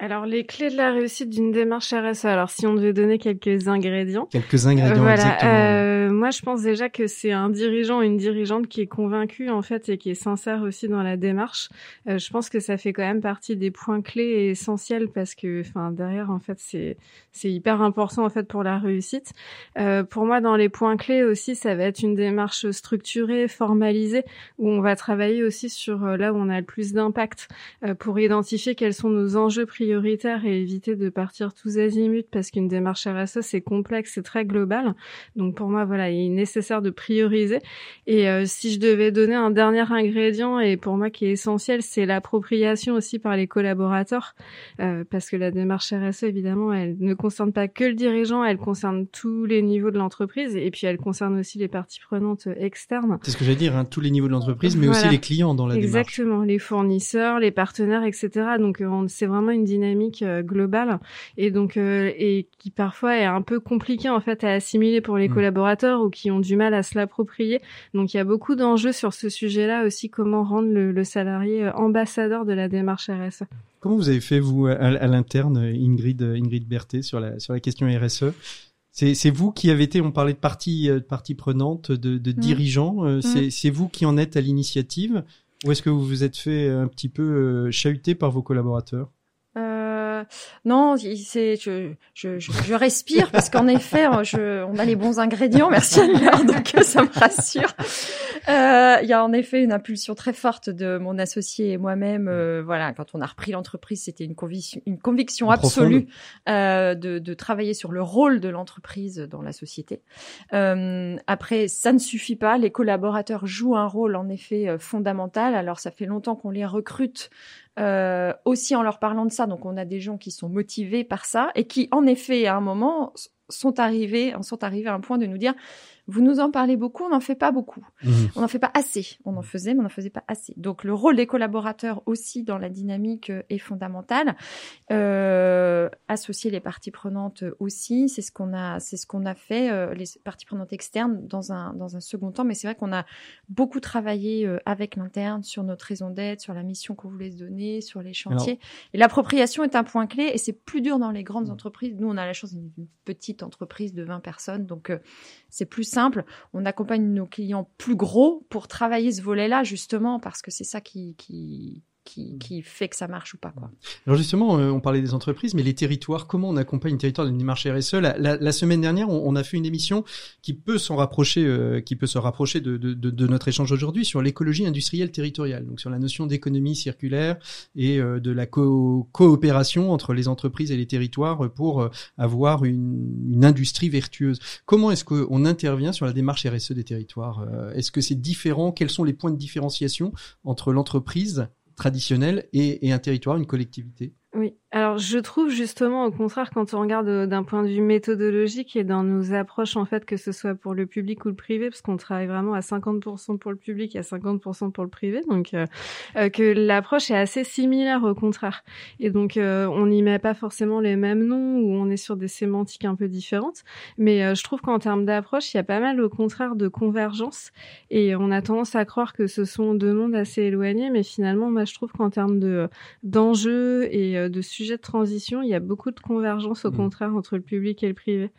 alors, les clés de la réussite d'une démarche RSE. Alors, si on devait donner quelques ingrédients. Quelques ingrédients, voilà, exactement. Euh, moi, je pense déjà que c'est un dirigeant, une dirigeante qui est convaincu, en fait, et qui est sincère aussi dans la démarche. Euh, je pense que ça fait quand même partie des points clés et essentiels parce que, enfin, derrière, en fait, c'est, c'est hyper important, en fait, pour la réussite. Euh, pour moi, dans les points clés aussi, ça va être une démarche structurée, formalisée, où on va travailler aussi sur euh, là où on a le plus d'impact euh, pour identifier quels sont nos enjeux prioritaires prioritaire et éviter de partir tous azimuts parce qu'une démarche RSE c'est complexe, c'est très global. Donc pour moi voilà, il est nécessaire de prioriser. Et euh, si je devais donner un dernier ingrédient et pour moi qui est essentiel, c'est l'appropriation aussi par les collaborateurs euh, parce que la démarche RSE évidemment, elle ne concerne pas que le dirigeant, elle concerne tous les niveaux de l'entreprise et puis elle concerne aussi les parties prenantes externes. C'est ce que j'allais dire, hein, tous les niveaux de l'entreprise, mais voilà. aussi les clients dans la Exactement, démarche. Exactement, les fournisseurs, les partenaires, etc. Donc c'est vraiment une dynamique euh, globale et donc euh, et qui parfois est un peu compliqué en fait à assimiler pour les mmh. collaborateurs ou qui ont du mal à se l'approprier. Donc il y a beaucoup d'enjeux sur ce sujet-là aussi, comment rendre le, le, salarié euh, ambassadeur de la démarche RSE. Comment vous avez fait vous à, à l'interne, Ingrid Ingrid Berthet, sur la sur la question RSE c'est vous qui avez été, on parlait de partie, de partie prenante, de, de mmh. dirigeants. Mmh. C'est vous qui en êtes à l'initiative? Ou est-ce que vous vous êtes fait un petit peu chahuter par vos collaborateurs? Euh, non, c'est je, je, je, je, respire parce qu'en effet, je, on a les bons ingrédients. Merci Anne donc ça me rassure. Euh, il y a en effet une impulsion très forte de mon associé et moi-même. Euh, voilà, quand on a repris l'entreprise, c'était une conviction, une conviction absolue euh, de, de, travailler sur le rôle de l'entreprise dans la société. Euh, après, ça ne suffit pas. Les collaborateurs jouent un rôle en effet euh, fondamental. Alors, ça fait longtemps qu'on les recrute euh, aussi en leur parlant de ça. Donc on a des gens qui sont motivés par ça et qui, en effet, à un moment, sont arrivés, sont arrivés à un point de nous dire vous nous en parlez beaucoup, on n'en fait pas beaucoup. Mmh. On n'en fait pas assez. On en faisait, mais on n'en faisait pas assez. Donc le rôle des collaborateurs aussi dans la dynamique euh, est fondamental. Euh, associer les parties prenantes aussi, c'est ce qu'on a, c'est ce qu'on a fait, euh, les parties prenantes externes dans un dans un second temps. Mais c'est vrai qu'on a beaucoup travaillé euh, avec l'interne sur notre raison d'être, sur la mission qu'on voulait se donner, sur les chantiers. Alors, et l'appropriation est un point clé et c'est plus dur dans les grandes entreprises. Nous, on a la chance d'une petite entreprise de 20 personnes, donc euh, c'est plus simple. On accompagne nos clients plus gros pour travailler ce volet-là, justement, parce que c'est ça qui, qui, qui, fait que ça marche ou pas. Alors justement, euh, on parlait des entreprises, mais les territoires, comment on accompagne un territoire dans une démarche RSE la, semaine dernière, on, a fait une émission qui peut s'en rapprocher, euh, qui peut se rapprocher de, notre échange aujourd'hui sur l'écologie industrielle territoriale, donc sur la notion d'économie circulaire et euh, de la co coopération entre les entreprises et les territoires pour avoir une, industrie vertueuse. Comment est-ce qu'on intervient sur la démarche RSE des territoires Est-ce que c'est différent? Quels sont les points de différenciation entre l'entreprise traditionnel et, et, un territoire, une collectivité. Oui, alors, je trouve justement, au contraire, quand on regarde euh, d'un point de vue méthodologique et dans nos approches, en fait, que ce soit pour le public ou le privé, parce qu'on travaille vraiment à 50% pour le public et à 50% pour le privé, donc euh, euh, que l'approche est assez similaire au contraire. Et donc, on n'y met pas forcément les mêmes noms ou on est sur des sémantiques un peu différentes. Mais je trouve qu'en termes d'approche, il y a pas mal, au contraire, de convergence. Et on a tendance à croire que ce sont deux mondes assez éloignés, mais finalement, moi, je trouve qu'en termes de d'enjeux et de sujet de transition, il y a beaucoup de convergence au mmh. contraire entre le public et le privé.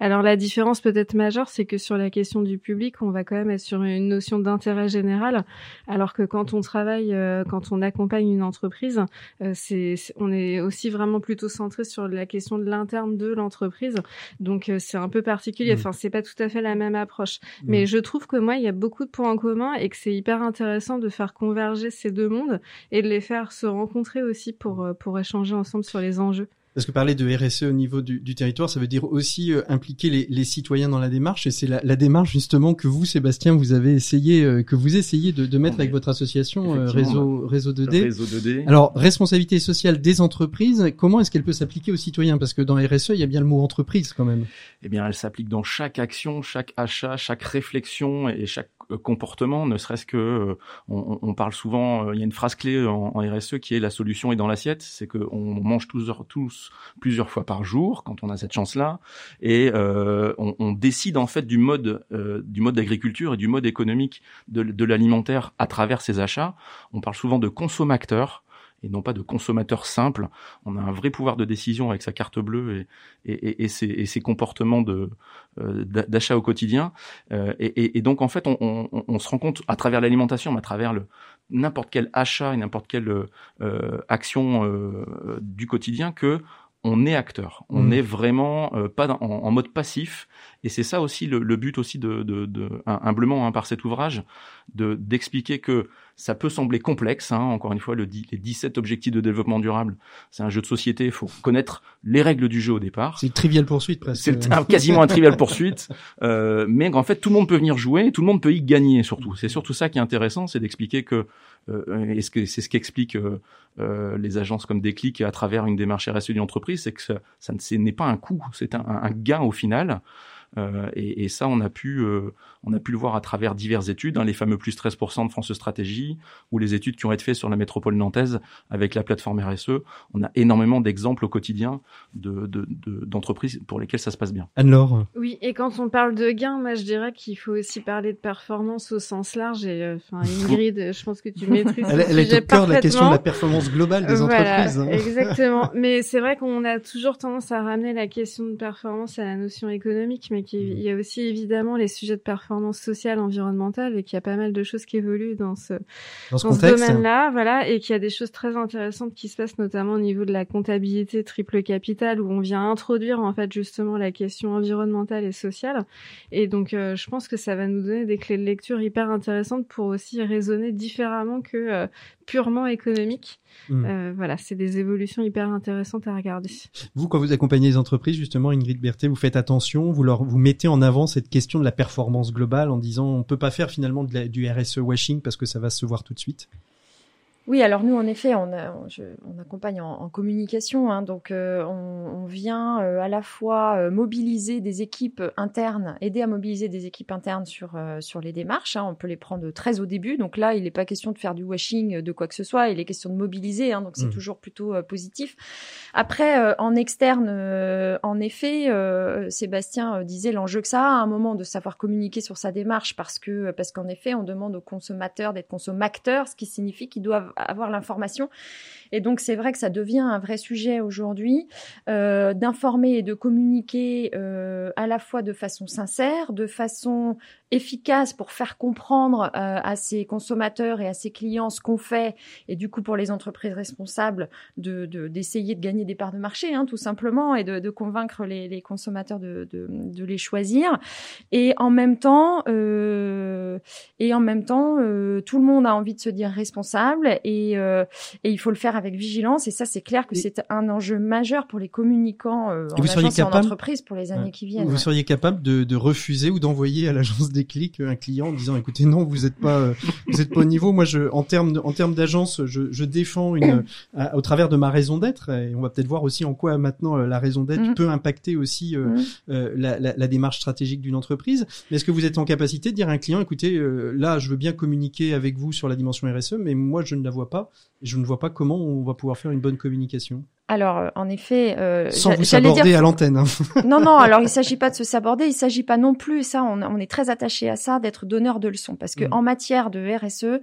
Alors la différence peut-être majeure, c'est que sur la question du public, on va quand même être sur une notion d'intérêt général, alors que quand on travaille, euh, quand on accompagne une entreprise, euh, c'est, on est aussi vraiment plutôt centré sur la question de l'interne de l'entreprise. Donc euh, c'est un peu particulier. Mmh. Enfin, c'est pas tout à fait la même approche. Mmh. Mais je trouve que moi, il y a beaucoup de points en commun et que c'est hyper intéressant de faire converger ces deux mondes et de les faire se rencontrer aussi pour pour échanger ensemble sur les enjeux. Parce que parler de RSE au niveau du, du territoire, ça veut dire aussi euh, impliquer les, les, citoyens dans la démarche. Et c'est la, la, démarche justement que vous, Sébastien, vous avez essayé, euh, que vous essayez de, de mettre avec votre association euh, Réseau Réseau 2D. Réseau 2D. Alors responsabilité sociale des entreprises. Comment est-ce qu'elle peut s'appliquer aux citoyens? Parce que dans RSE, il y a bien le mot entreprise quand même. Eh bien, elle s'applique dans chaque action, chaque achat, chaque réflexion et chaque comportement, ne serait-ce que euh, on, on, parle souvent, euh, il y a une phrase clé en, en, RSE qui est la solution est dans l'assiette, c'est qu'on mange tous, tous plusieurs fois par jour quand on a cette chance-là, et euh, on, on, décide en fait du mode euh, du mode d'agriculture et du mode économique de, de l'alimentaire à travers ses achats. On parle souvent de consommateurs et non pas de consommateur simple. On a un vrai pouvoir de décision avec sa carte bleue et, et, et, ses, et ses, comportements de euh, d'achat au quotidien. Euh, et, donc en fait, on, on, on, se rend compte à travers l'alimentation, mais à travers le n'importe quel achat et n'importe quelle euh, action euh, du quotidien que on est acteur, on mmh. est vraiment euh, pas en, en, mode passif, et c'est ça aussi le, le, but aussi de, de, de humblement hein, par cet ouvrage, de d'expliquer que ça peut sembler complexe. Hein, encore une fois, le, les 17 objectifs de développement durable, c'est un jeu de société. Il faut connaître les règles du jeu au départ. C'est une trivial poursuite presque. C'est quasiment un trivial poursuite, euh, mais en fait tout le monde peut venir jouer, tout le monde peut y gagner surtout. C'est surtout ça qui est intéressant, c'est d'expliquer que euh, et c'est ce qu'explique euh, euh, les agences comme Déclic à travers une démarche RSE d'une entreprise, c'est que ça, n'est pas un coût, c'est un, gain au final. Euh, et, et, ça, on a pu, euh, on a pu le voir à travers diverses études, hein, les fameux plus 13% de France Stratégie, ou les études qui ont été faites sur la métropole nantaise avec la plateforme RSE. On a énormément d'exemples au quotidien d'entreprises de, de, pour lesquelles ça se passe bien. Anne-Laure Oui, et quand on parle de gains, moi je dirais qu'il faut aussi parler de performance au sens large. Et euh, enfin, Ingrid, je pense que tu maîtrises. elle, elle est au cœur de la question de la performance globale des voilà, entreprises. Hein. Exactement. Mais c'est vrai qu'on a toujours tendance à ramener la question de performance à la notion économique, mais mais qu'il y a aussi évidemment les sujets de performance sociale, environnementale, et qu'il y a pas mal de choses qui évoluent dans ce, dans ce, ce domaine-là, voilà, et qu'il y a des choses très intéressantes qui se passent notamment au niveau de la comptabilité triple capital, où on vient introduire en fait justement la question environnementale et sociale. Et donc, euh, je pense que ça va nous donner des clés de lecture hyper intéressantes pour aussi raisonner différemment que euh, purement économique. Mmh. Euh, voilà, c'est des évolutions hyper intéressantes à regarder. Vous, quand vous accompagnez les entreprises, justement, Ingrid Berthet, vous faites attention, vous leur, vous mettez en avant cette question de la performance globale en disant on peut pas faire finalement du RSE washing parce que ça va se voir tout de suite? Oui, alors nous, en effet, on, a, on, je, on accompagne en, en communication, hein, donc euh, on, on, vient euh, à la fois euh, mobiliser des équipes internes, aider à mobiliser des équipes internes sur euh, sur les démarches. Hein, on peut les prendre très au début, donc là, il n'est pas question de faire du washing de quoi que ce soit, il est question de mobiliser, hein, donc c'est mmh. toujours plutôt positif. Après, en externe, en effet, Sébastien disait l'enjeu que ça a à un moment de savoir communiquer sur sa démarche, parce que parce qu'en effet, on demande aux consommateurs d'être consommateurs, ce qui signifie qu'ils doivent avoir l'information. Et donc c'est vrai que ça devient un vrai sujet aujourd'hui euh, d'informer et de communiquer euh, à la fois de façon sincère, de façon efficace pour faire comprendre euh, à ses consommateurs et à ses clients ce qu'on fait et du coup pour les entreprises responsables de d'essayer de, de, gagner des parts de marché hein, tout simplement et de, de convaincre les, les consommateurs de, de, de, les choisir et en même temps euh, et en même temps euh, tout le monde a envie de se dire responsable et, euh, et il faut le faire avec vigilance. Et ça, c'est clair que c'est un enjeu majeur pour les communicants euh, en vous agence et en capable- entreprise pour les années qui viennent. Vous ouais. seriez capable de, de refuser ou d'envoyer à l'agence des clics un client en disant écoutez non vous êtes pas euh, vous êtes pas au niveau moi je en termes en termes d'agence je, je défends une à- au travers de ma raison d'être et on va peut-être voir aussi en quoi maintenant euh, la raison d'être Mhm. peut impacter aussi euh, Mhm. euh, la, la, la démarche stratégique d'une entreprise mais est-ce que vous êtes en capacité de dire à un client écoutez euh, là je veux bien communiquer avec vous sur la dimension RSE mais moi je ne la vois pas je ne vois pas comment on va pouvoir faire une bonne communication Alors, euh, en effet, euh, sans vous saborder dire- à l'antenne hein. non, non. Alors, il s'agit pas de se saborder. Il s'agit pas non plus. Ça, on, on est très attaché à ça, d'être donneur de leçons, parce que Mhm. en matière de RSE,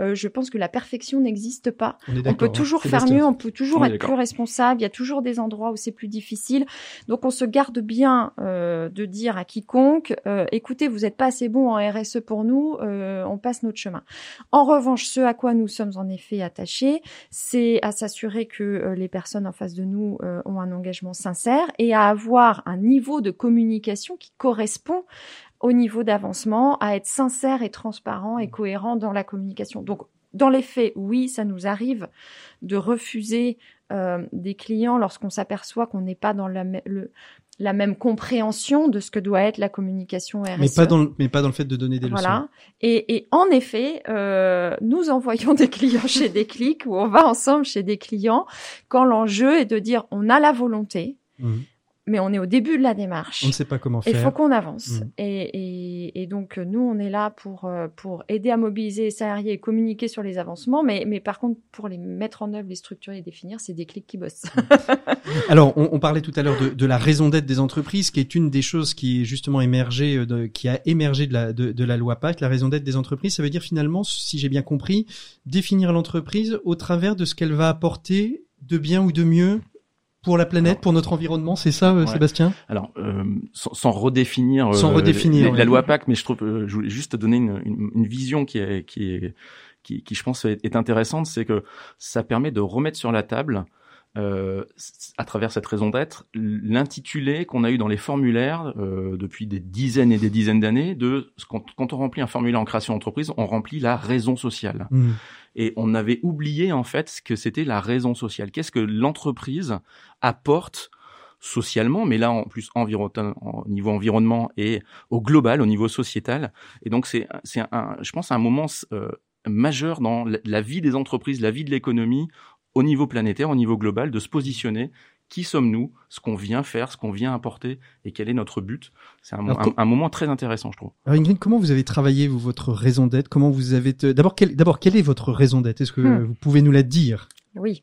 euh, je pense que la perfection n'existe pas. on peut hein. toujours faire mieux, on peut toujours On être plus responsable. Il y a toujours des endroits où c'est plus difficile. Donc, on se garde bien euh, de dire à quiconque euh, écoutez, vous n'êtes pas assez bon en RSE pour nous, euh, on passe notre chemin. En revanche, ce à quoi nous sommes en effet attachés, c'est à s'assurer que euh, les personnes en face de nous euh, ont un engagement sincère et à avoir un niveau de communication qui correspond au niveau d'avancement, à être sincère et transparent et cohérent dans la communication. Donc, dans les faits, oui, ça nous arrive de refuser euh, des clients lorsqu'on s'aperçoit qu'on n'est pas dans la, le- la même compréhension de ce que doit être la communication RSE. mais pas dans le, mais pas dans le fait de donner des leçons Voilà. Et, et en effet, euh, nous envoyons des clients chez des clics ou on va ensemble chez des clients quand l'enjeu est de dire on a la volonté, Mhm. Mais on est au début de la démarche. on ne sait pas comment Il faire faut qu'on avance. Mhm. Et, et, et donc, nous, on est là pour, euh, pour aider à mobiliser les salariés et communiquer sur les avancements. Mais, mais par contre, pour les mettre en œuvre, les structurer et définir, c'est des clics qui bossent. Alors, on, on parlait tout à l'heure de, de la raison d'être des entreprises, qui est une des choses qui est justement émergée, euh, de- qui a émergé de la, de, de la loi Pacte. La raison d'être des entreprises, ça veut dire finalement, si j'ai bien compris, définir l'entreprise au travers de ce qu'elle va apporter de bien ou de mieux pour la planète, pour notre environnement. C'est ça, euh, Ouais. Sébastien? Alors, euh, sans, sans redéfinir, euh, Sans redéfinir, la, loi PAC, mais je trouve, euh, je voulais juste donner une, une, une vision qui est, qui est, qui, qui je pense est, est intéressante, c'est que ça permet de remettre sur la table, euh, à travers cette raison d'être, l'intitulé qu'on a eu dans les formulaires euh, depuis des dizaines et des dizaines d'années de quand, quand on remplit un formulaire en création d'entreprise, on remplit la raison sociale Mhm. et on avait oublié en fait ce que c'était la raison sociale. Qu'est-ce que l'entreprise apporte socialement, mais là en plus environ, au niveau environnement et au global, au niveau sociétal. Et donc c'est c'est un, je pense un moment euh, majeur dans la vie des entreprises, la vie de l'économie au niveau planétaire, au niveau global, de se positionner. Qui sommes-nous? Ce qu'on vient faire, ce qu'on vient apporter, et quel est notre but? C'est un, moment très intéressant, je trouve. Alors Ingrid, comment vous avez travaillé vous, votre raison d'être? Comment vous avez te- d'abord quelle d'abord quelle est votre raison d'être? Est-ce que Hmm. vous pouvez nous la dire? Oui.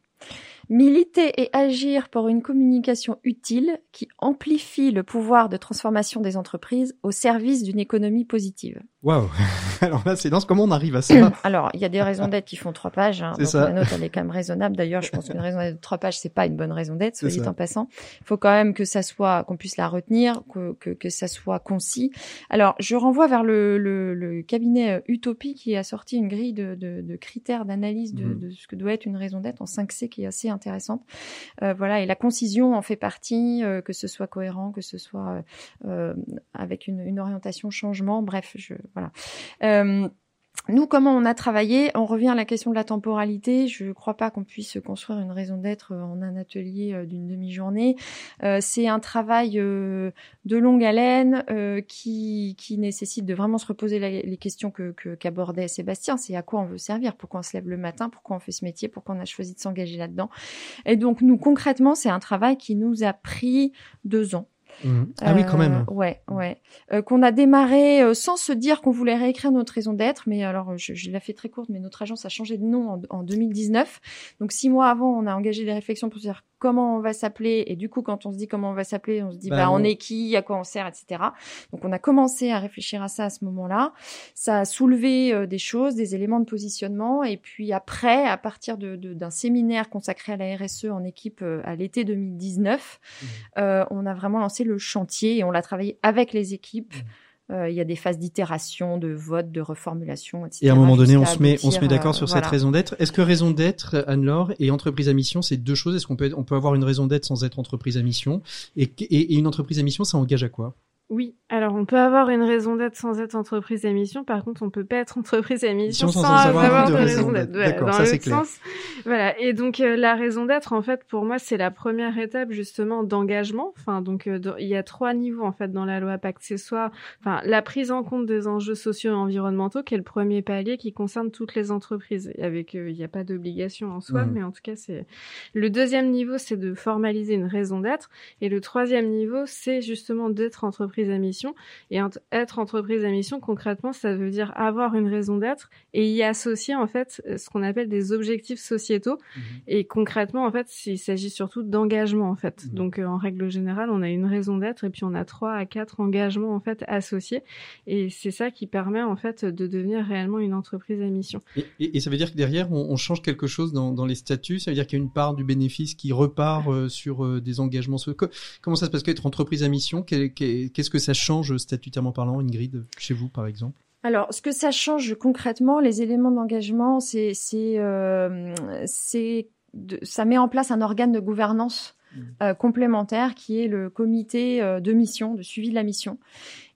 Militer et agir pour une communication utile qui amplifie le pouvoir de transformation des entreprises au service d'une économie positive. Waouh Alors là, c'est dense. Comment on arrive à ça Alors, il y a des raisons d'être qui font trois pages. Hein, donc ça. La note, elle est quand même raisonnable. D'ailleurs, je pense qu'une raison d'être de trois pages, c'est pas une bonne raison d'être, soit dit en passant. Il faut quand même que ça soit, qu'on puisse la retenir, que, que, que ça soit concis. Alors, je renvoie vers le, le, le cabinet euh, Utopie qui a sorti une grille de, de, de critères d'analyse de, Mhm. de ce que doit être une raison d'être en 5C qui est assez intéressante. Euh, voilà, et la concision en fait partie, euh, que ce soit cohérent, que ce soit euh, euh, avec une, une orientation changement. Bref, je Euh, nous, comment on a travaillé? On revient à la question de la temporalité. Je ne crois pas qu'on puisse construire une raison d'être en un atelier euh, d'une demi-journée. Euh, c'est un travail euh, de longue haleine euh, qui, nécessite de vraiment se reposer les questions que que- qu'abordait Sébastien. C'est à quoi on veut servir? Pourquoi on se lève le matin? Pourquoi on fait ce métier? Pourquoi on a choisi de s'engager là-dedans? Et donc, nous, concrètement, c'est un travail qui nous a pris deux ans. Mhm. Ah oui, quand même. Euh, ouais, ouais. Euh, qu'on a démarré euh, sans se dire qu'on voulait réécrire notre raison d'être, mais alors je, je l'ai fait très courte, mais notre agence a changé de nom en, en 2019. Donc six mois avant, on a engagé des réflexions pour dire comment on va s'appeler, et du coup, quand on se dit comment on va s'appeler, on se dit Bah, bah, on est qui, à quoi on sert, etc. Donc on a commencé à réfléchir à ça à ce moment-là. Ça a soulevé euh, des choses, des éléments de positionnement, et puis après, à partir de- de- d'un séminaire consacré à la RSE en équipe euh, à l'été 2019, euh, on a vraiment lancé le chantier et on l'a travaillé avec les équipes. Euh, il y a des phases d'itération, de vote, de reformulation, etc. Et à un moment donné, on se met, on se met d'accord euh, sur voilà. cette raison d'être. Est-ce que raison d'être, Anne-Laure, et entreprise à mission, c'est deux choses? Est-ce qu'on peut, on peut avoir une raison d'être sans être entreprise à mission? Et, et, et une entreprise à mission, ça engage à quoi? Oui, alors on peut avoir une raison d'être sans être entreprise à mission. Par contre, on peut pas être entreprise à mission Sans sans, avoir avoir de de raison d'être. dans ça, c'est l'autre clair. sens. Voilà. Et donc euh, la raison d'être, en fait, pour moi, c'est la première étape justement d'engagement. Enfin, donc euh, dans- il y a trois niveaux en fait dans la loi Pacte. C'est soit, enfin, la prise en compte des enjeux sociaux et environnementaux, qui est le premier palier qui concerne toutes les entreprises. Avec, euh, il n'y a pas d'obligation en soi, Mhm. mais en tout cas, c'est le deuxième niveau, c'est de formaliser une raison d'être. Et le troisième niveau, c'est justement d'être entreprise à mission. Et être entreprise à mission, concrètement, ça veut dire avoir une raison d'être et y associer en fait euh, ce qu'on appelle des objectifs sociétaux. Et concrètement, en fait, il s'agit surtout d'engagement en fait. Mhm. Donc, euh, en règle générale, on a une raison d'être et puis on a trois à quatre engagements en fait associés. Et c'est ça qui permet en fait de devenir réellement une entreprise à mission. Et, et- et ça veut dire que derrière, on, on change quelque chose dans, dans les statuts? Ça veut dire qu'il y a une part du bénéfice qui repart euh, sur euh, des engagements. Comment ça se passe? Qu'être entreprise à mission Qu'est- qu'est- Qu'est-ce que ça change statutairement parlant, Ingrid, chez vous par exemple? Alors, ce que ça change concrètement, les éléments d'engagement, c'est, c'est, euh, ça met en place un organe de gouvernance euh, complémentaire qui est le comité euh, de mission, de suivi de la mission.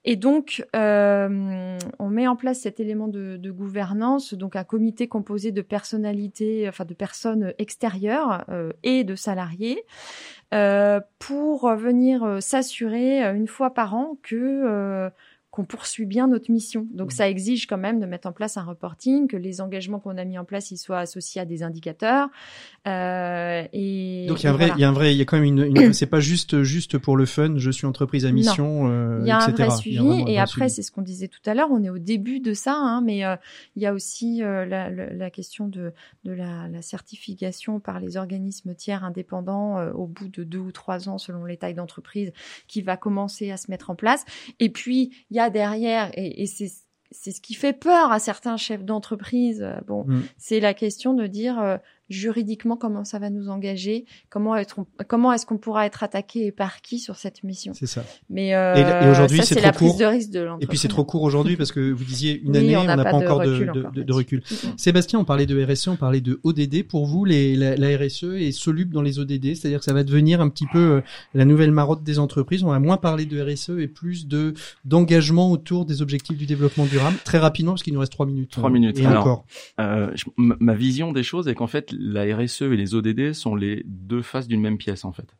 Et donc, euh, on met en place cet élément de, de gouvernance, donc un comité composé de personnalités, enfin de personnes extérieures et de salariés, pour venir euh, s'assurer euh, une fois par an que euh, qu'on poursuit bien notre mission. Donc ça exige quand même de mettre en place un reporting, que les engagements qu'on a mis en place ils soient associés à des indicateurs. Euh, et Donc il y a un et voilà. y a un vrai, il y a quand même une, une- c'est pas juste juste pour le fun. Je suis entreprise à mission, euh, Il y a un etc. vrai Il y a suivi un et vrai après suivi. c'est ce qu'on disait tout à l'heure, on est au début de ça, hein, mais euh, il y a aussi euh, la, la- la question de, de la, la certification par les organismes tiers indépendants au bout de deux ou trois ans selon les tailles d'entreprise qui va commencer à se mettre en place. Et puis il y a derrière et, et c'est c'est ce qui fait peur à certains chefs d'entreprise. euh, Bon, Mm. c'est la question de dire euh, juridiquement comment ça va nous engager, comment être, comment est-ce qu'on pourra être attaqué et par qui sur cette mission. C'est ça. Mais euh, Et, et aujourd'hui, c'est la prise court. de risque de Et puis c'est trop court aujourd'hui parce que vous disiez une Oui, année, on on n'a pas encore de, recul de- encore de- de là-dessus. recul. Mhm. Sébastien, on parlait de RSE, on parlait de ODD. Pour vous, les, la, la RSE est soluble dans les ODD, c'est-à-dire que ça va devenir un petit peu euh, la nouvelle marotte des entreprises. On va moins parler de RSE et plus de d'engagement autour des objectifs du développement durable. Très rapidement, parce qu'il nous reste trois minutes. Trois Euh, minutes. Et Alors, encore. Euh, je- ma vision des choses est qu'en fait, la RSE et les ODD sont les deux faces d'une même pièce, en fait.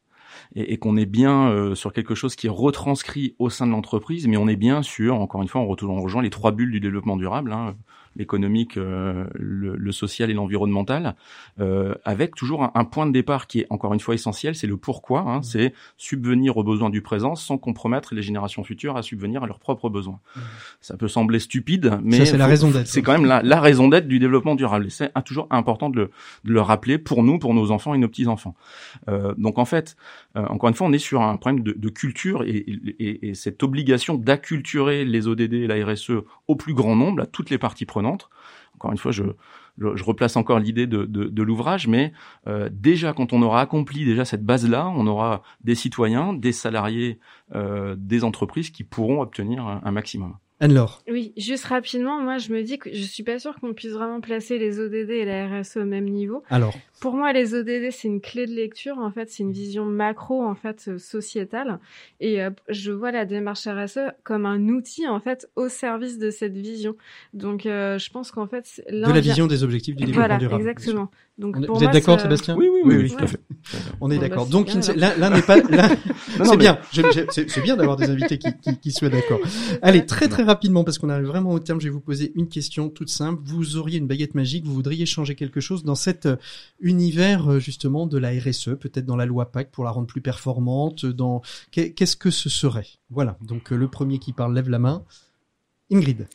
Et, qu'on est bien euh, sur quelque chose qui est retranscrit au sein de l'entreprise, mais on est bien sur, encore une fois, on, retourne- on rejoint les trois bulles du développement durable, hein, l'économique, euh, le, le social et l'environnemental, euh, avec toujours un, un point de départ qui est encore une fois essentiel, c'est le pourquoi, hein, c'est subvenir aux besoins du présent sans compromettre les générations futures à subvenir à leurs propres besoins. Ça peut sembler stupide, mais Ça, c'est la raison d'être. C'est quand même la, la raison d'être du développement durable. Et c'est toujours important de le, de le rappeler pour nous, pour nos enfants et nos petits enfants. Euh, donc en fait, euh, encore une fois, on est sur un problème de, de culture et, et- et cette obligation d'acculturer les ODD et la RSE au plus grand nombre, à toutes les parties prenantes. Encore une fois, je, replace encore l'idée de, l'ouvrage, mais euh, déjà quand on aura accompli déjà cette base-là, on aura des citoyens, des salariés, euh, des entreprises qui pourront obtenir un maximum. Anne-Laure. Oui, juste rapidement, moi je me dis que je suis pas sûre qu'on puisse vraiment placer les ODD et la RSE au même niveau. Alors, Pour moi, les ODD c'est une clé de lecture. En fait, c'est une vision macro en fait euh, sociétale, et euh, je vois la démarche RSE comme un outil en fait au service de cette vision. Donc, euh, je pense qu'en fait, de la vision des objectifs du développement Voilà, durable. exactement. Donc, On est- pour vous êtes d'accord, Sébastien Oui, oui, oui, oui, tout à fait. On est Bon, bah, d'accord. c'est Donc, l'un n'est pas. c'est mais- bien. C'est c'est bien d'avoir des invités qui, qui, qui soient d'accord. Allez, très très rapidement, parce qu'on arrive vraiment au terme, je vais vous poser une question toute simple. Vous auriez une baguette magique, vous voudriez changer quelque chose dans cet euh, univers euh, justement de la RSE, peut-être dans la loi PAC pour la rendre plus performante. Dans Qu'est- qu'est-ce que ce serait? Voilà. Donc euh, le premier qui parle lève la main. Ingrid.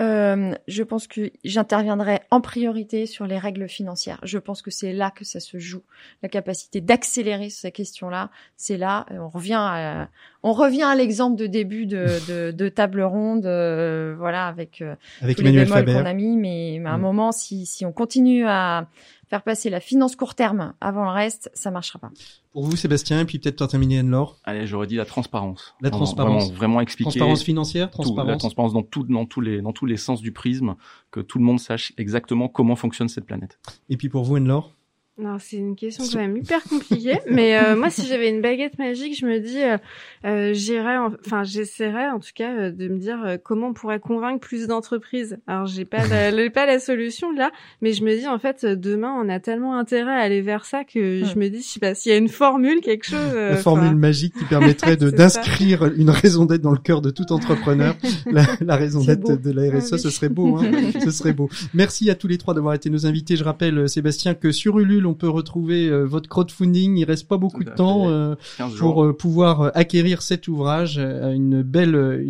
Euh, je pense que j'interviendrai en priorité sur les règles financières. Je pense que c'est là que ça se joue. La capacité d'accélérer ces questions-là, c'est là. Euh, On revient, à, on revient à l'exemple de début de, de, de table ronde, euh, voilà, avec euh, Avec tous les Emmanuel bémols qu'on a mis. Mais, mais à un Mm. moment, si, si on continue à faire passer la finance court terme avant le reste, ça marchera pas. Pour vous, Sébastien, et puis peut-être pour terminer Anne-Laure. Allez, j'aurais dit la transparence. La Vraiment- transparence. Vraiment, vraiment expliquer. Transparence financière, tout, la transparence. transparence dans, tout, dans, tous les, dans tous les sens du prisme, que tout le monde sache exactement comment fonctionne cette planète. Et puis pour vous, Anne-Laure. Non, c'est une question quand même hyper compliquée. mais euh, moi, si j'avais une baguette magique, je me dis, euh, euh j'irais, enfin, j'essaierais en tout cas euh, de me dire euh, comment on pourrait convaincre plus d'entreprises. Alors, j'ai pas, la, pas la solution là, mais je me dis en fait, demain, on a tellement intérêt à aller vers ça que je me dis, je sais pas, s'il y a une formule, quelque chose. la formule magique qui permettrait de d'inscrire une raison d'être dans le cœur de tout entrepreneur. la, la, raison d'être de la RSE, ce serait beau, hein ce serait beau. Merci à tous les trois d'avoir été nos invités. Je rappelle, Sébastien, que sur Ulule on peut retrouver euh, votre crowdfunding. Il reste pas beaucoup de temps euh, pour euh, pouvoir acquérir cet ouvrage, une belle,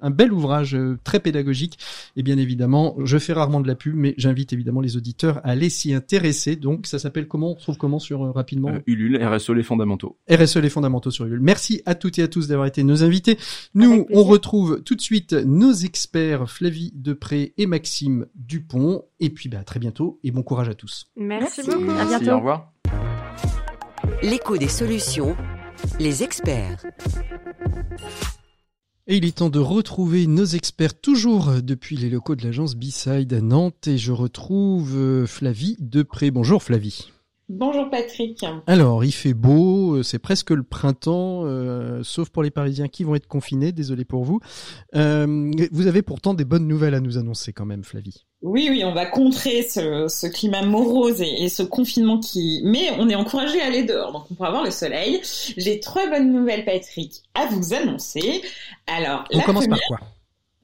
un bel ouvrage très pédagogique. Et bien évidemment, je fais rarement de la pub, mais j'invite évidemment les auditeurs à aller s'y intéresser. Donc, ça s'appelle comment On trouve comment sur rapidement Ulule, RSE les fondamentaux. RSE les fondamentaux sur Ulule. Merci à toutes et à tous d'avoir été nos invités. Nous, on retrouve tout de suite nos experts Flavie Depré et Maxime Dupont. Et puis, bah, à très bientôt et bon courage à tous. Merci, beaucoup. À bientôt. au revoir. L'écho des solutions, les experts. Et il est temps de retrouver nos experts toujours depuis les locaux de l'agence B-Side à Nantes et je retrouve euh, Flavie Depré. Bonjour Flavie. Bonjour Patrick. Alors, il fait beau, euh, c'est presque le printemps, euh, sauf pour les Parisiens qui vont être confinés, désolé pour vous. Euh, vous avez pourtant des bonnes nouvelles à nous annoncer quand même, Flavie. Oui, oui, on va contrer ce, climat morose et, ce confinement qui... Mais on est encouragé à aller dehors, donc on pourra voir le soleil. J'ai trois bonnes nouvelles, Patrick, à vous annoncer. Alors, on commence par quoi?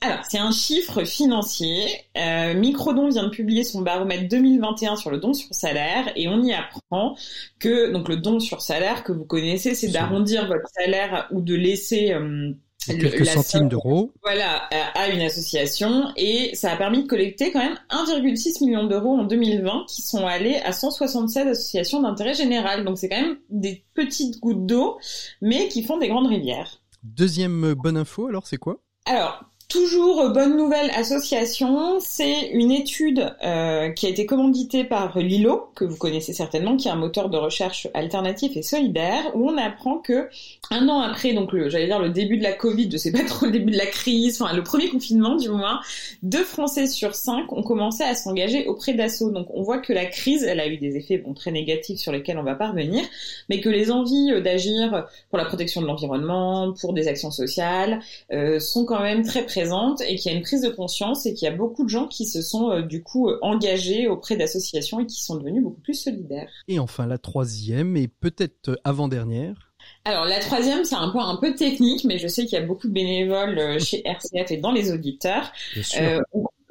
Alors, c'est un chiffre financier. Euh, Microdon vient de publier son baromètre 2021 sur le don sur salaire et on y apprend que donc le don sur salaire que vous connaissez, c'est d'arrondir votre salaire ou de laisser euh, quelques centimes d'euros. Voilà, à, une association et ça a permis de collecter quand même 1,6 million d'euros en 2020 qui sont allés à 176 associations d'intérêt général. Donc c'est quand même des petites gouttes d'eau, mais qui font des grandes rivières. Deuxième bonne info, alors c'est quoi? Alors, Toujours bonne nouvelle association, c'est une étude euh, qui a été commanditée par Lilo, que vous connaissez certainement, qui est un moteur de recherche alternatif et solidaire, où on apprend que un an après, donc j'allais dire le début de la Covid, je sais pas trop le début de la crise, enfin le premier confinement du moins, deux Français sur cinq ont commencé à s'engager auprès d'assaut. Donc on voit que la crise, elle a eu des effets bon, très négatifs sur lesquels on va pas revenir, mais que les envies euh, d'agir pour la protection de l'environnement, pour des actions sociales, euh, sont quand même très présentes et qu'il y a une prise de conscience et qu'il y a beaucoup de gens qui se sont euh, du coup euh, engagés auprès d'associations et qui sont devenus beaucoup plus solidaires. Et enfin la troisième et peut-être euh, avant-dernière. Alors la troisième, c'est un point un peu technique, mais je sais qu'il y a beaucoup de bénévoles chez RCF et dans les auditeurs. Bien sûr.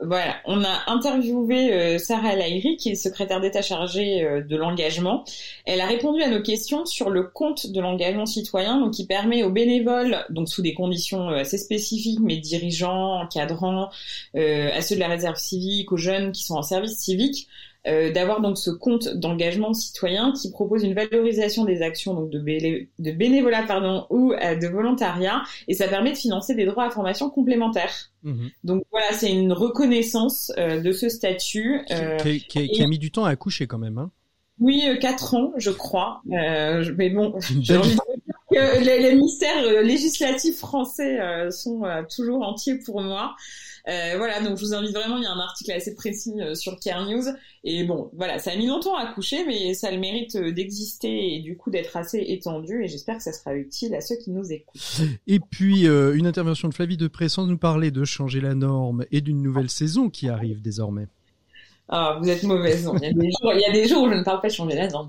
Voilà, on a interviewé euh, Sarah Laïri, qui est secrétaire d'État chargée euh, de l'engagement. Elle a répondu à nos questions sur le compte de l'engagement citoyen, donc qui permet aux bénévoles, donc sous des conditions euh, assez spécifiques, mais dirigeants, encadrants, à ceux de la réserve civique, aux jeunes qui sont en service civique, euh, d'avoir donc ce compte d'engagement citoyen qui propose une valorisation des actions donc de, de bénévolat pardon ou euh, de volontariat et ça permet de financer des droits à formation complémentaires. Mmh donc voilà, c'est une reconnaissance euh, de ce statut qui, a mis du temps à accoucher quand même. Hein. Oui, quatre ans, je crois. mais bon, j'ai envie de dire que les, les mystères législatifs français sont toujours entiers pour moi. Euh, voilà, donc je vous invite vraiment, il y a un article assez précis euh, sur Care News. Et bon, voilà, ça a mis longtemps à coucher, mais ça le mérite euh, d'exister et du coup d'être assez étendu. Et j'espère que ça sera utile à ceux qui nous écoutent. Et puis, une intervention de Flavie de sans nous parler de changer la norme et d'une nouvelle saison qui arrive désormais. Ah, vous êtes mauvaise. Il y, a des jours, il y a des jours où je ne parle pas de changer la norme.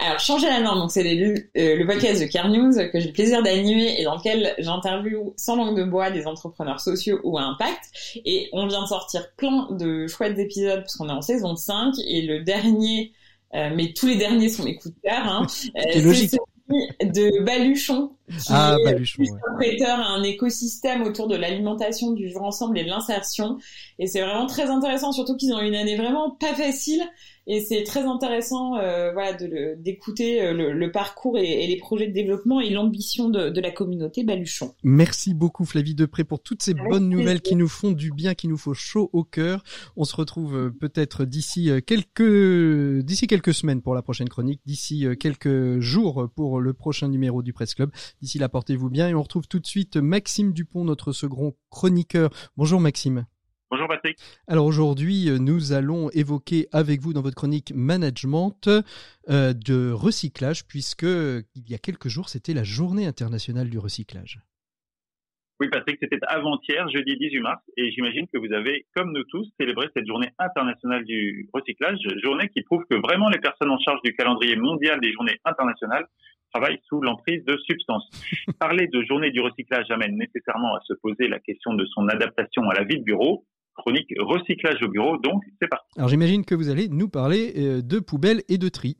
Alors, changer la norme, donc c'est euh, le podcast de Car News que j'ai le plaisir d'animer et dans lequel j'interviewe sans langue de bois des entrepreneurs sociaux ou à impact. Et on vient de sortir plein de chouettes épisodes parce qu'on est en saison 5 et le dernier, euh, mais tous les derniers sont les coups de cœur. Hein, euh, logique de Baluchon, qui ah, est Baluchon, un prêteur à un écosystème autour de l'alimentation, du vivre ensemble et de l'insertion. Et c'est vraiment très intéressant, surtout qu'ils ont une année vraiment pas facile et c'est très intéressant euh, voilà, d'écouter euh, le, le, parcours et, et, les projets de développement et l'ambition de, de, la communauté Baluchon. Merci beaucoup Flavie Depré pour toutes ces bonnes nouvelles qui nous font du bien, qui nous font chaud au cœur. On se retrouve euh, peut-être d'ici quelques d'ici quelques semaines pour la prochaine chronique, d'ici quelques jours pour le prochain numéro du Presse Club. D'ici là, portez-vous bien et on retrouve tout de suite Maxime Dupont, notre second chroniqueur. Bonjour Maxime. Bonjour Patrick. Alors aujourd'hui, euh, nous allons évoquer avec vous dans votre chronique management euh, de recyclage, puisque il y a quelques jours, c'était la journée internationale du recyclage. Oui Patrick, c'était avant-hier, jeudi 18 mars, et j'imagine que vous avez, comme nous tous, célébré cette journée internationale du recyclage, journée qui prouve que vraiment les personnes en charge du calendrier mondial des journées internationales travaillent sous l'emprise de substances. Parler de journée du recyclage amène nécessairement à se poser la question de son adaptation à la vie de bureau, chronique recyclage au bureau, donc c'est parti. Alors j'imagine que vous allez nous parler euh, de poubelles et de tri.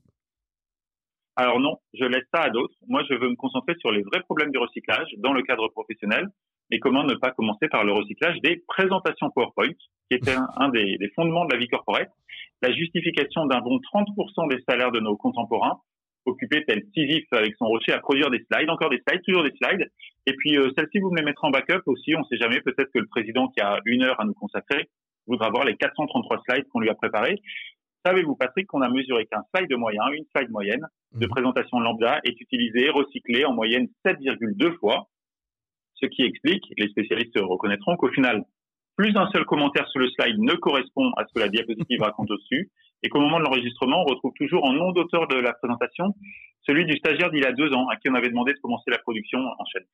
Alors non, je laisse ça à d'autres. Moi, je veux me concentrer sur les vrais problèmes du recyclage dans le cadre professionnel et comment ne pas commencer par le recyclage des présentations PowerPoint, qui était un, un des, des, fondements de la vie corporate, la justification d'un bon 30% des salaires de nos contemporains, occupés tel Sisyphe avec son rocher à produire des slides, encore des slides, toujours des slides. Et puis euh, celle-ci, vous me les mettrez en backup aussi. On ne sait jamais, peut-être que le président qui a une heure à nous consacrer voudra voir les 433 slides qu'on lui a préparés. Savez-vous, Patrick, qu'on a mesuré qu'un slide moyen, une slide moyenne de Mhm. présentation lambda est utilisé, recyclé en moyenne 7,2 fois, ce qui explique, les spécialistes reconnaîtront qu'au final, plus d'un seul commentaire sur le slide ne correspond à ce que la diapositive raconte au-dessus, et qu'au moment de l'enregistrement, on retrouve toujours en nom d'auteur de la présentation celui du stagiaire d'il y a deux ans, à qui on avait demandé de commencer la production en chaîne.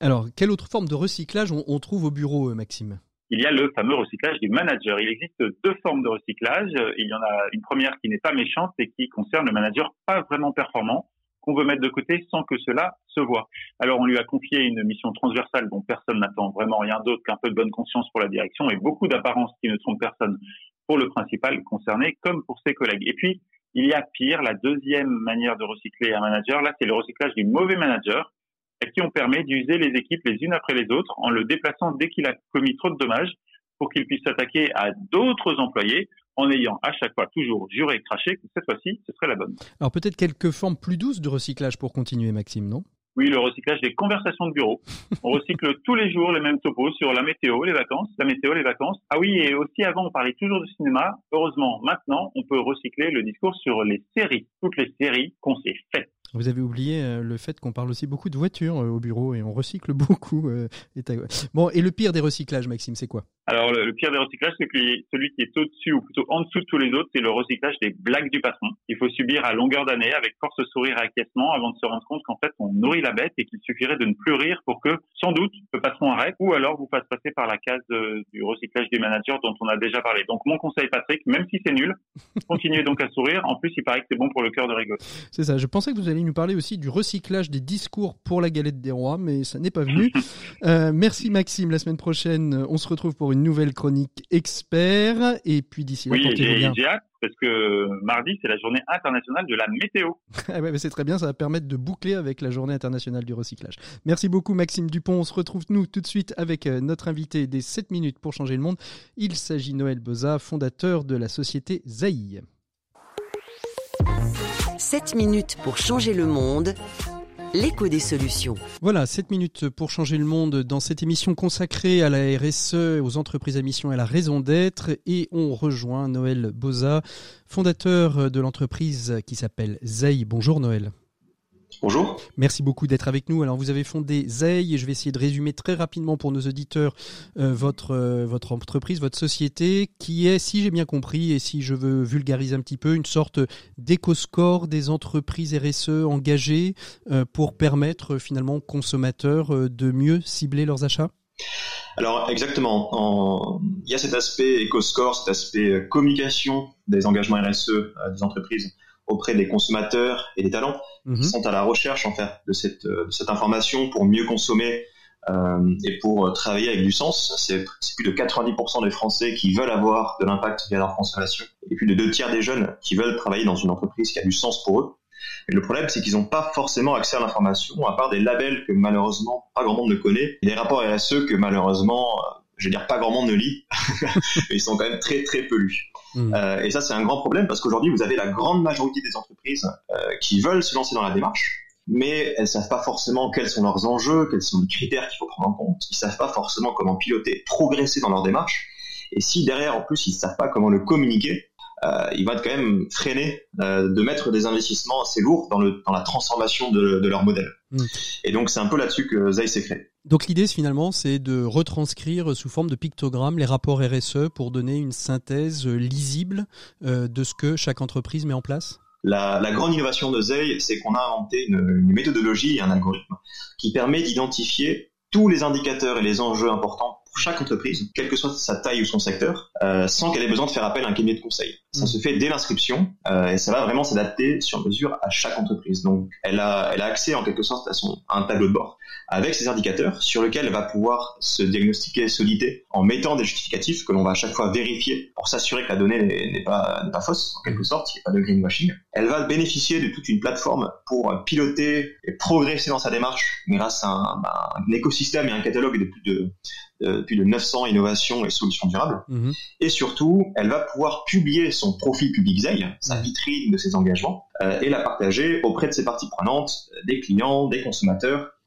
Alors, quelle autre forme de recyclage on, on trouve au bureau, euh, Maxime? Il y a le fameux recyclage du manager. Il existe deux formes de recyclage. Il y en a une première qui n'est pas méchante et qui concerne le manager pas vraiment performant qu'on veut mettre de côté sans que cela se voit. Alors on lui a confié une mission transversale dont personne n'attend vraiment rien d'autre qu'un peu de bonne conscience pour la direction et beaucoup d'apparence qui ne trompe personne pour le principal concerné comme pour ses collègues. Et puis il y a pire, la deuxième manière de recycler un manager, là c'est le recyclage du mauvais manager à qui on permet d'user les équipes les unes après les autres en le déplaçant dès qu'il a commis trop de dommages pour qu'il puisse s'attaquer à d'autres employés en ayant à chaque fois toujours juré et craché que cette fois-ci, ce serait la bonne. Alors peut-être quelques formes plus douces de recyclage pour continuer, Maxime, non? Oui, le recyclage des conversations de bureau. On recycle tous les jours les mêmes topos sur la météo, les vacances, la météo, les vacances. Ah oui, et aussi avant, on parlait toujours de cinéma. Heureusement, maintenant, on peut recycler le discours sur les séries, toutes les séries qu'on s'est faites. Vous avez oublié euh, le fait qu'on parle aussi beaucoup de voitures euh, au bureau et on recycle beaucoup. euh, bon, et le pire des recyclages, Maxime, c'est quoi? Alors, le, pire des recyclages, c'est que celui qui est au-dessus ou plutôt en dessous de tous les autres, c'est le recyclage des blagues du patron. Il faut subir à longueur d'année avec force sourire et acquiescement avant de se rendre compte qu'en fait, on nourrit la bête et qu'il suffirait de ne plus rire pour que, sans doute, le patron arrête ou alors vous fasse passer par la case de- du recyclage des managers dont on a déjà parlé. Donc, mon conseil, Patrick, même si c'est nul, continuez donc à sourire. En plus, il paraît que c'est bon pour le cœur de rigoler. C'est ça. Je pensais que vous alliez nous parler aussi du recyclage des discours pour la galette des rois, mais ça n'est pas venu. Euh, merci Maxime. La semaine prochaine, on se retrouve pour une nouvelle chronique expert. Et puis d'ici là, Oui, j'ai hâte parce que mardi, c'est la journée internationale de la météo. Ah ouais, c'est très bien, ça va permettre de boucler avec la journée internationale du recyclage. Merci beaucoup Maxime Dupont. On se retrouve nous tout de suite avec euh, notre invité des 7 minutes pour changer le monde. Il s'agit Noël Boza, fondateur de la société Zaï. 7 minutes pour changer le monde. L'écho des solutions. Voilà, 7 minutes pour changer le monde dans cette émission consacrée à la RSE, aux entreprises à mission et à la raison d'être. Et on rejoint Noël Boza, fondateur de l'entreprise qui s'appelle Zaï. Bonjour Noël. Bonjour. Merci beaucoup d'être avec nous. Alors vous avez fondé Zeil et je vais essayer de résumer très rapidement pour nos auditeurs euh, votre euh, votre entreprise, votre société qui est, si j'ai bien compris et si je veux vulgariser un petit peu, une sorte d'éco-score des entreprises RSE engagées euh, pour permettre finalement aux consommateurs de mieux cibler leurs achats. Alors exactement, En- il y a cet aspect éco-score, cet aspect communication des engagements RSE des entreprises auprès des consommateurs et des talents Mhm. qui sont à la recherche en fait de cette, euh, de cette information pour mieux consommer euh, et pour euh, travailler avec du sens. C'est c'est plus de 90% des Français qui veulent avoir de l'impact via leur consommation et plus de deux tiers des jeunes qui veulent travailler dans une entreprise qui a du sens pour eux. Et le problème, c'est qu'ils n'ont pas forcément accès à l'information, à part des labels que malheureusement pas grand monde ne connaît, et des rapports RSE que malheureusement, euh, je veux dire, pas grand monde ne lit, mais ils sont quand même très très peu lus. Mhm. Euh, et ça, c'est un grand problème parce qu'aujourd'hui, vous avez la grande majorité des entreprises euh, qui veulent se lancer dans la démarche, mais elles savent pas forcément quels sont leurs enjeux, quels sont les critères qu'il faut prendre en compte. Ils savent pas forcément comment piloter, progresser dans leur démarche. Et si derrière, en plus, ils savent pas comment le communiquer, euh, il va quand même freiné euh, de mettre des investissements assez lourds dans, le, dans la transformation de, de leur modèle. Mm. Et donc c'est un peu là-dessus que Zay s'est créé. Donc l'idée finalement c'est de retranscrire sous forme de pictogrammes les rapports RSE pour donner une synthèse lisible euh, de ce que chaque entreprise met en place la, la, grande innovation de Zay, c'est qu'on a inventé une, une, méthodologie et un algorithme qui permet d'identifier tous les indicateurs et les enjeux importants pour chaque entreprise, quelle que soit sa taille ou son secteur, euh, sans qu'elle ait besoin de faire appel à un cabinet de conseil. Ça Mm. se fait dès l'inscription euh, et ça va vraiment s'adapter sur mesure à chaque entreprise. Donc, elle a, elle a accès en quelque sorte à, son, à un tableau de bord avec ses indicateurs sur lequel elle va pouvoir se diagnostiquer solidité en mettant des justificatifs que l'on va à chaque fois vérifier pour s'assurer que la donnée n'est pas, fausse, en quelque sorte, il n'y a pas de greenwashing. Elle va bénéficier de toute une plateforme pour piloter et progresser dans sa démarche grâce à un, un écosystème et un catalogue de plus de, de, plus de 900 innovations et solutions durables. Mhm. Et surtout, elle va pouvoir publier son profil public ZEI, sa vitrine de ses engagements, euh, et la partager auprès de ses parties prenantes, des clients, des consommateurs, euh,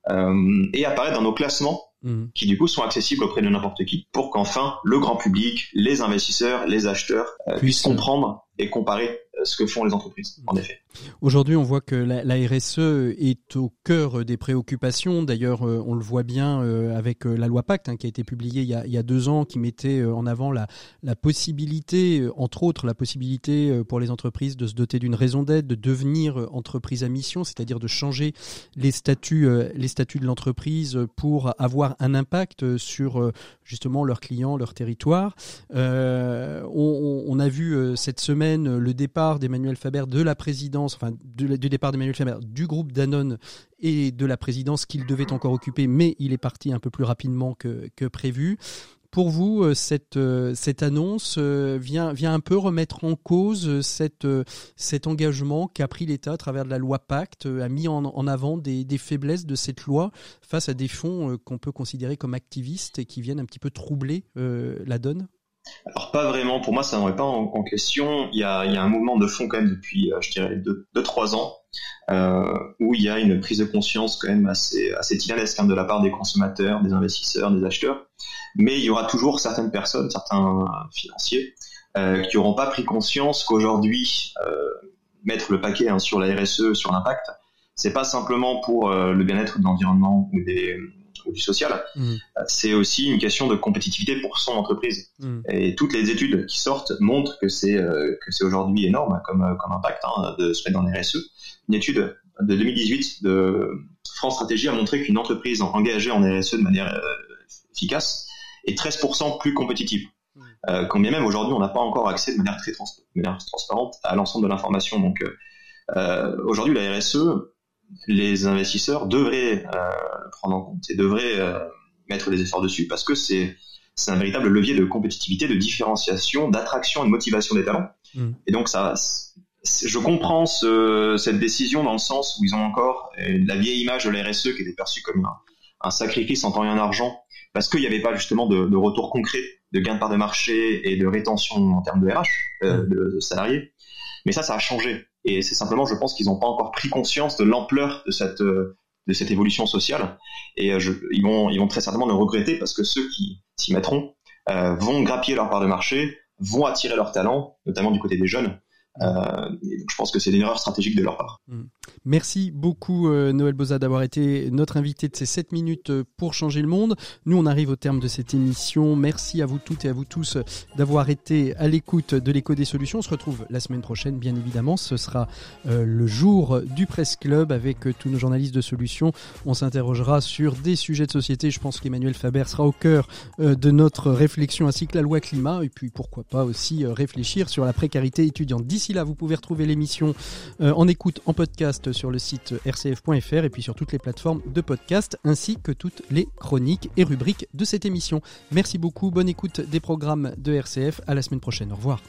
et apparaître dans nos classements Mhm. qui du coup sont accessibles auprès de n'importe qui, pour qu'enfin le grand public, les investisseurs, les acheteurs euh, puissent comprendre et comparer euh, ce que font les entreprises, en effet. Aujourd'hui, on voit que la, RSE est au cœur des préoccupations. D'ailleurs, euh, on le voit bien euh, avec la loi Pacte, hein, qui a été publiée il y a, deux ans, qui mettait en avant la, possibilité, entre autres, la possibilité pour les entreprises de se doter d'une raison d'être, de devenir entreprise à mission, c'est-à-dire de changer les statuts, les statuts de l'entreprise pour avoir un impact sur justement leurs clients, leur territoire. Euh, on, a vu cette semaine le départ d'Emmanuel Faber de la présidence, enfin du, départ d'Emmanuel Faber du groupe Danone et de la présidence qu'il devait encore occuper, mais il est parti un peu plus rapidement que, prévu. Pour vous, euh, cette, cette annonce euh, vient, vient un peu remettre en cause cet engagement qu'a pris l'État à travers de la loi Pacte, a mis en, en avant des, des, faiblesses de cette loi face à des fonds qu'on peut considérer comme activistes et qui viennent un petit peu troubler euh, la donne? Alors pas vraiment, pour moi ça n'aurait pas en, question. Il y, a, un mouvement de fond quand même depuis, je dirais, 2-3 ans, euh, où il y a une prise de conscience quand même assez, assez titanesque hein, de la part des consommateurs, des investisseurs, des acheteurs. Mais il y aura toujours certaines personnes, certains financiers, euh, qui n'auront pas pris conscience qu'aujourd'hui, euh, mettre le paquet hein, sur la RSE, sur l'impact, c'est pas simplement pour euh, le bien-être de l'environnement ou des ou du social, mmh. c'est aussi une question de compétitivité pour son entreprise. Mmh. Et toutes les études qui sortent montrent que c'est euh, que c'est aujourd'hui énorme comme comme impact hein, de se mettre dans les RSE. Une étude de 2018 de France Stratégie a montré qu'une entreprise engagée en RSE de manière euh, efficace est 13% plus compétitive. Mmh. Euh, quand bien même aujourd'hui on n'a pas encore accès de manière très trans de manière transparente à l'ensemble de l'information. Donc euh, aujourd'hui la RSE les investisseurs devraient euh, le prendre en compte et devraient euh, mettre des efforts dessus parce que c'est c'est un véritable levier de compétitivité, de différenciation, d'attraction et de motivation des talents. Mm. Et donc ça, je comprends ce, cette décision dans le sens où ils ont encore la vieille image de la RSE qui était perçue comme un, un sacrifice en temps et en argent parce qu'il n'y avait pas justement de, de, retour concret, de gain de part de marché et de rétention en termes de RH, euh, de, de salariés. Mais ça, ça a changé. Et c'est simplement, je pense qu'ils n'ont pas encore pris conscience de l'ampleur de cette de cette évolution sociale. Et je, ils vont ils vont très certainement le regretter parce que ceux qui s'y mettront euh, vont grappiller leur part de marché, vont attirer leurs talents, notamment du côté des jeunes. Euh, je pense que c'est une erreur stratégique de leur part. Merci beaucoup euh, Noël Boza d'avoir été notre invité de ces 7 minutes euh, pour changer le monde. Nous on arrive au terme de cette émission. Merci à vous toutes et à vous tous d'avoir été à l'écoute de l'écho des solutions. On se retrouve la semaine prochaine bien évidemment. Ce sera le jour du Presse Club avec tous nos journalistes de solutions. On s'interrogera sur des sujets de société. Je pense qu'Emmanuel Faber sera au cœur de notre réflexion ainsi que la loi climat et puis pourquoi pas aussi réfléchir sur la précarité étudiante. D'ici là, vous pouvez retrouver l'émission euh, en écoute, en podcast sur le site rcf.fr et puis sur toutes les plateformes de podcast, ainsi que toutes les chroniques et rubriques de cette émission. Merci beaucoup, bonne écoute des programmes de RCF. À la semaine prochaine. Au revoir.